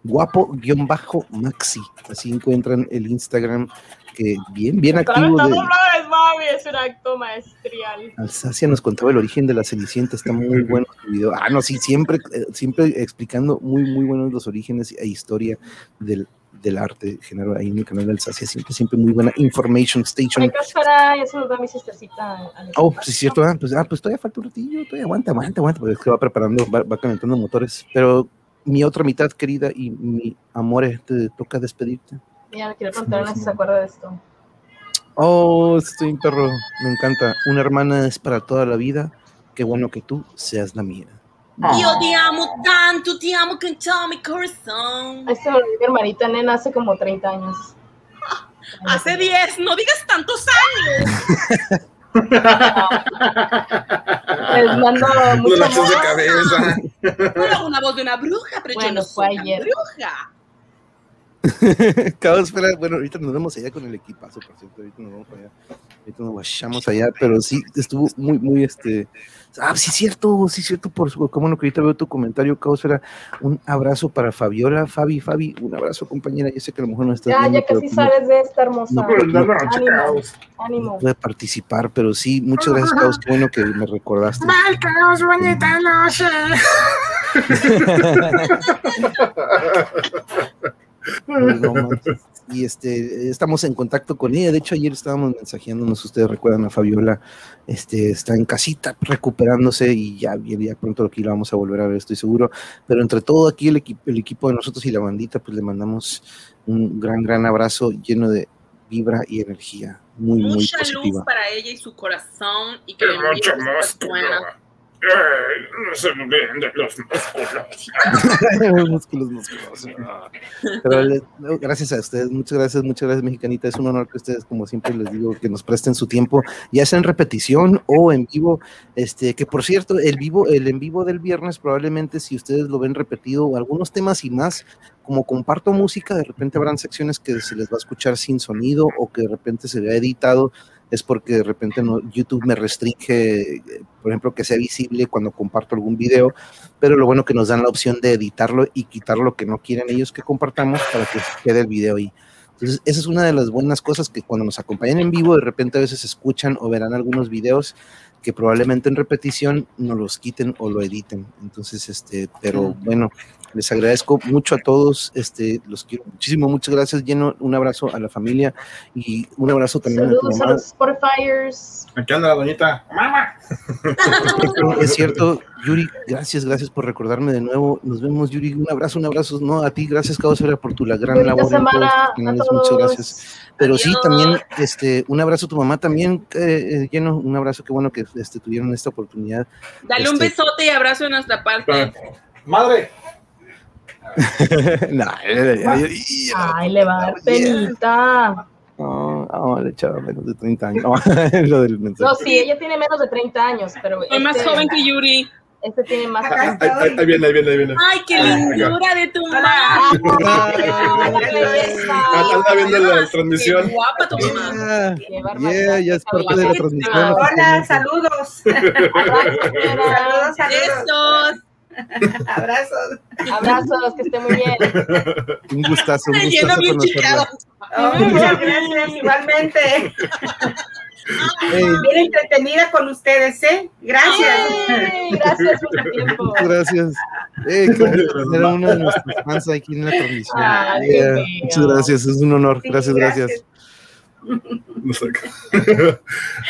Guapo-Maxi. Así encuentran el Instagram, que bien, bien activo. está De, mami, es un acto maestrial. Alsacia nos contaba el origen de la Cenicienta, está muy bueno su video. Ah, no, sí, siempre, eh, siempre explicando muy, muy buenos los orígenes e historia del, del arte, genero ahí en mi canal del Sacia, siempre, siempre muy buena information station. Ay, Cáspara, ya se nos da mi sistercita. Oh, pues sí, es cierto, ah, pues, ah, pues todavía falta un ratillo, todavía aguanta, aguanta, aguanta, porque es que va preparando, va, va calentando motores, pero mi otra mitad querida y mi amor, te toca despedirte. Mira, quiero preguntarle si se acuerda de esto. Oh, estoy un perro, me encanta. Una hermana es para toda la vida, qué bueno que tú seas la mía. Yo te amo tanto, te amo con todo mi corazón. Ay, se me olvidó mi hermanita nena hace como 30 años. (laughs) Hace 10, no digas tantos años. (laughs) Les mando mucho Relación de cabeza. Una voz de una bruja, pero yo Bueno, no fue soy una ayer. bruja. (laughs) Caos, espera, bueno, ahorita nos vemos allá con el equipazo, por cierto, ahorita nos vamos allá, ahorita nos guachamos allá, pero sí, estuvo muy, muy, este, ah, sí, cierto, sí, cierto, por su, cómo no, que ahorita veo tu comentario, Caos, espera, un abrazo para Fabiola, Fabi, Fabi, un abrazo, compañera, yo sé que a lo mejor no estás Ya, viendo, ya pero casi no- sales de esta hermosa. No, Buenas noches, Ánimo, caos. ánimo. pude participar, pero sí, muchas gracias, Caos, qué bueno que me recordaste. Bye, caos, bonita noche. (laughs) (laughs) No manches. y este estamos en contacto con ella. De hecho, ayer estábamos mensajeándonos, ustedes recuerdan a Fabiola, este está en casita recuperándose y ya bien, ya pronto aquí la vamos a volver a ver, estoy seguro. Pero entre todo aquí el equipo, el equipo de nosotros y la bandita, pues le mandamos un gran, gran abrazo lleno de vibra y energía, muy, muy Mucha luz positiva. para ella y su corazón y que le mucho cosas músculo. No se olviden de los (laughs) músculos. músculos, músculos. Pero no, gracias a ustedes, muchas gracias, muchas gracias, mexicanita. Es un honor que ustedes, como siempre les digo, que nos presten su tiempo, ya sea en repetición o en vivo. Este, que por cierto, el vivo, el en vivo del viernes, probablemente si ustedes lo ven repetido, algunos temas y más, como comparto música, de repente habrán secciones que se les va a escuchar sin sonido o que de repente se vea editado. Es porque de repente no, YouTube me restringe, por ejemplo, que sea visible cuando comparto algún video pero lo bueno que nos dan la opción de editarlo y quitar lo que no quieren ellos que compartamos para que quede el video ahí. Entonces, esa es una de las buenas cosas que cuando nos acompañan en vivo, de repente a veces escuchan o verán algunos videos que probablemente en repetición no los quiten o lo editen. Entonces, este, pero bueno, les agradezco mucho a todos, este, los quiero muchísimo, muchas gracias, lleno, un abrazo a la familia y un abrazo también a tu Saludos a mamá. los Spotifyers. Aquí anda la doñita. Mamá. (laughs) Es cierto, Yuri, gracias, gracias por recordarme de nuevo. Nos vemos, Yuri. Un abrazo, un abrazo. No, a ti, gracias, Caosfera, por tu la gran Bonita labor. en todos semana tus a canales. todos. Muchas gracias. Pero sí, también, este, un abrazo a tu mamá también, eh, eh, lleno, un abrazo, qué bueno que este, tuvieron esta oportunidad. Dale un Este- besote y abrazo de nuestra parte. Madre. No, eh, eh, eh, Ay, le va a dar penita. no, no, le echaba menos de 30 años. No, lo del mensaje. No, sí, ella tiene menos de 30 años, pero Soy más este- joven que Yuri. Este tiene más. Ahí, ahí- ahí viene, ahí viene, ahí viene. Ay, qué Ah, lindura de tu mamá. Ay, qué. Anda viendo la Qué transmisión. guapa tu mamá. Yeah, Qué yeah, ya es parte de la transmisión. Hola, saludos. Saludos, saludos. Besos. (laughs) Abrazos. Abrazos, que esté muy bien. Un gustazo, un Me lleno gustazo bien conocerla. chiqueado. Oh, muchas gracias, igualmente. (laughs) Ey, Bien entretenida con ustedes, ¿eh? Gracias. Gracias por tu tiempo. Muchas (laughs) gracias. Eh, qué bueno tener a uno de nuestros fans aquí en la transmisión. Yeah, bello. muchas gracias, es un honor. Sí, Gracias, gracias.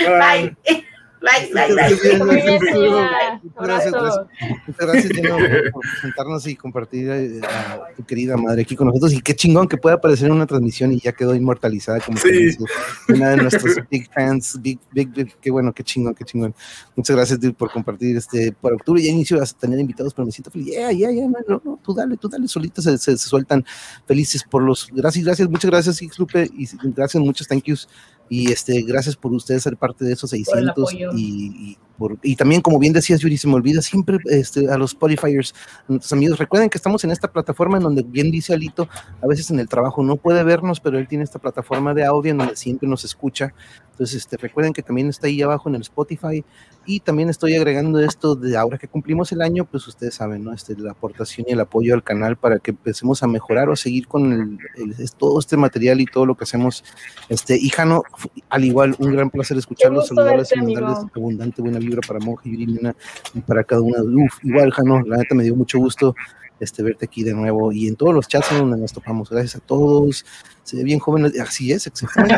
Bye. Gracias. Muchas gracias, Gino, por, presentarnos y compartir eh, a tu querida madre aquí con nosotros. Y qué chingón que pueda aparecer en una transmisión y ya quedó inmortalizada como Sí. quien dice, una de nuestros big fans. Big, big, big, qué bueno, qué chingón, qué chingón. Muchas gracias dude, por compartir. este Por octubre ya inicio a tener invitados, pero me siento feliz. Yeah, yeah, yeah, man, no, no, tú dale, tú dale, solitos se, se, se sueltan felices por los. Gracias, gracias, muchas gracias, Ix Lupe, y gracias, muchos thank yous. Y este, gracias por ustedes ser parte de esos Por el 600 apoyo. y, y por, y también, como bien decías, Yuri, se me olvida siempre este, a los Spotifyers, nuestros amigos. Recuerden que estamos en esta plataforma en donde, bien dice Alito, a veces en el trabajo no puede vernos, pero él tiene esta plataforma de audio en donde siempre nos escucha. Entonces, este, recuerden que también está ahí abajo en el Spotify. Y también estoy agregando esto de ahora que cumplimos el año, pues ustedes saben, ¿no? Este, la aportación y el apoyo al canal para que empecemos a mejorar o a seguir con el- todo este material y todo lo que hacemos. Este, y Jano, al igual, un gran placer escucharlos, saludarles y mandarles abundante buena vibra para Monje, Yuri, Nena, y para cada una. Uf, igual, Jano, la neta me dio mucho gusto este, verte aquí de nuevo y en todos los chats en donde nos topamos. Gracias a todos. Se ve bien joven. Así es, exactamente.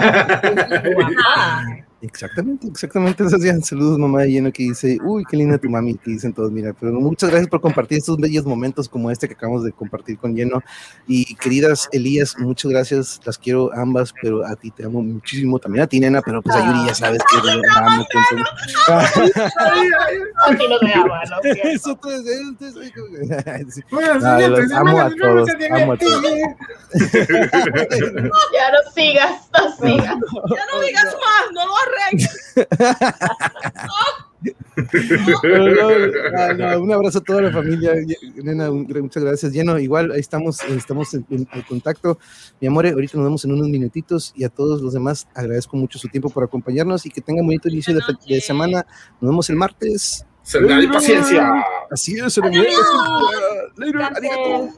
(laughs) Exactamente, exactamente. Esos días, saludos, mamá de lleno que dice, uy, qué linda tu mami, que dicen todos, mira, pero muchas gracias por compartir estos bellos momentos como este que acabamos de compartir con lleno. Y queridas Elías, muchas gracias, las quiero ambas, pero a ti te amo muchísimo, también a ti, nena, pero pues a Yuri ya sabes que yo la amo. Eso los amo a todos, amo a todos. Ya no sigas, no (laughs) sigas. Ya no digas más, no lo no, no, un abrazo a toda la familia, nena, muchas gracias. Lleno, igual, ahí estamos, estamos en, en- en contacto. Mi amor, ahorita nos vemos en unos minutitos y a todos los demás agradezco mucho su tiempo por acompañarnos y que tengan bonito inicio de, semana. Nos vemos el martes. De paciencia. Así es, el Later, arigato.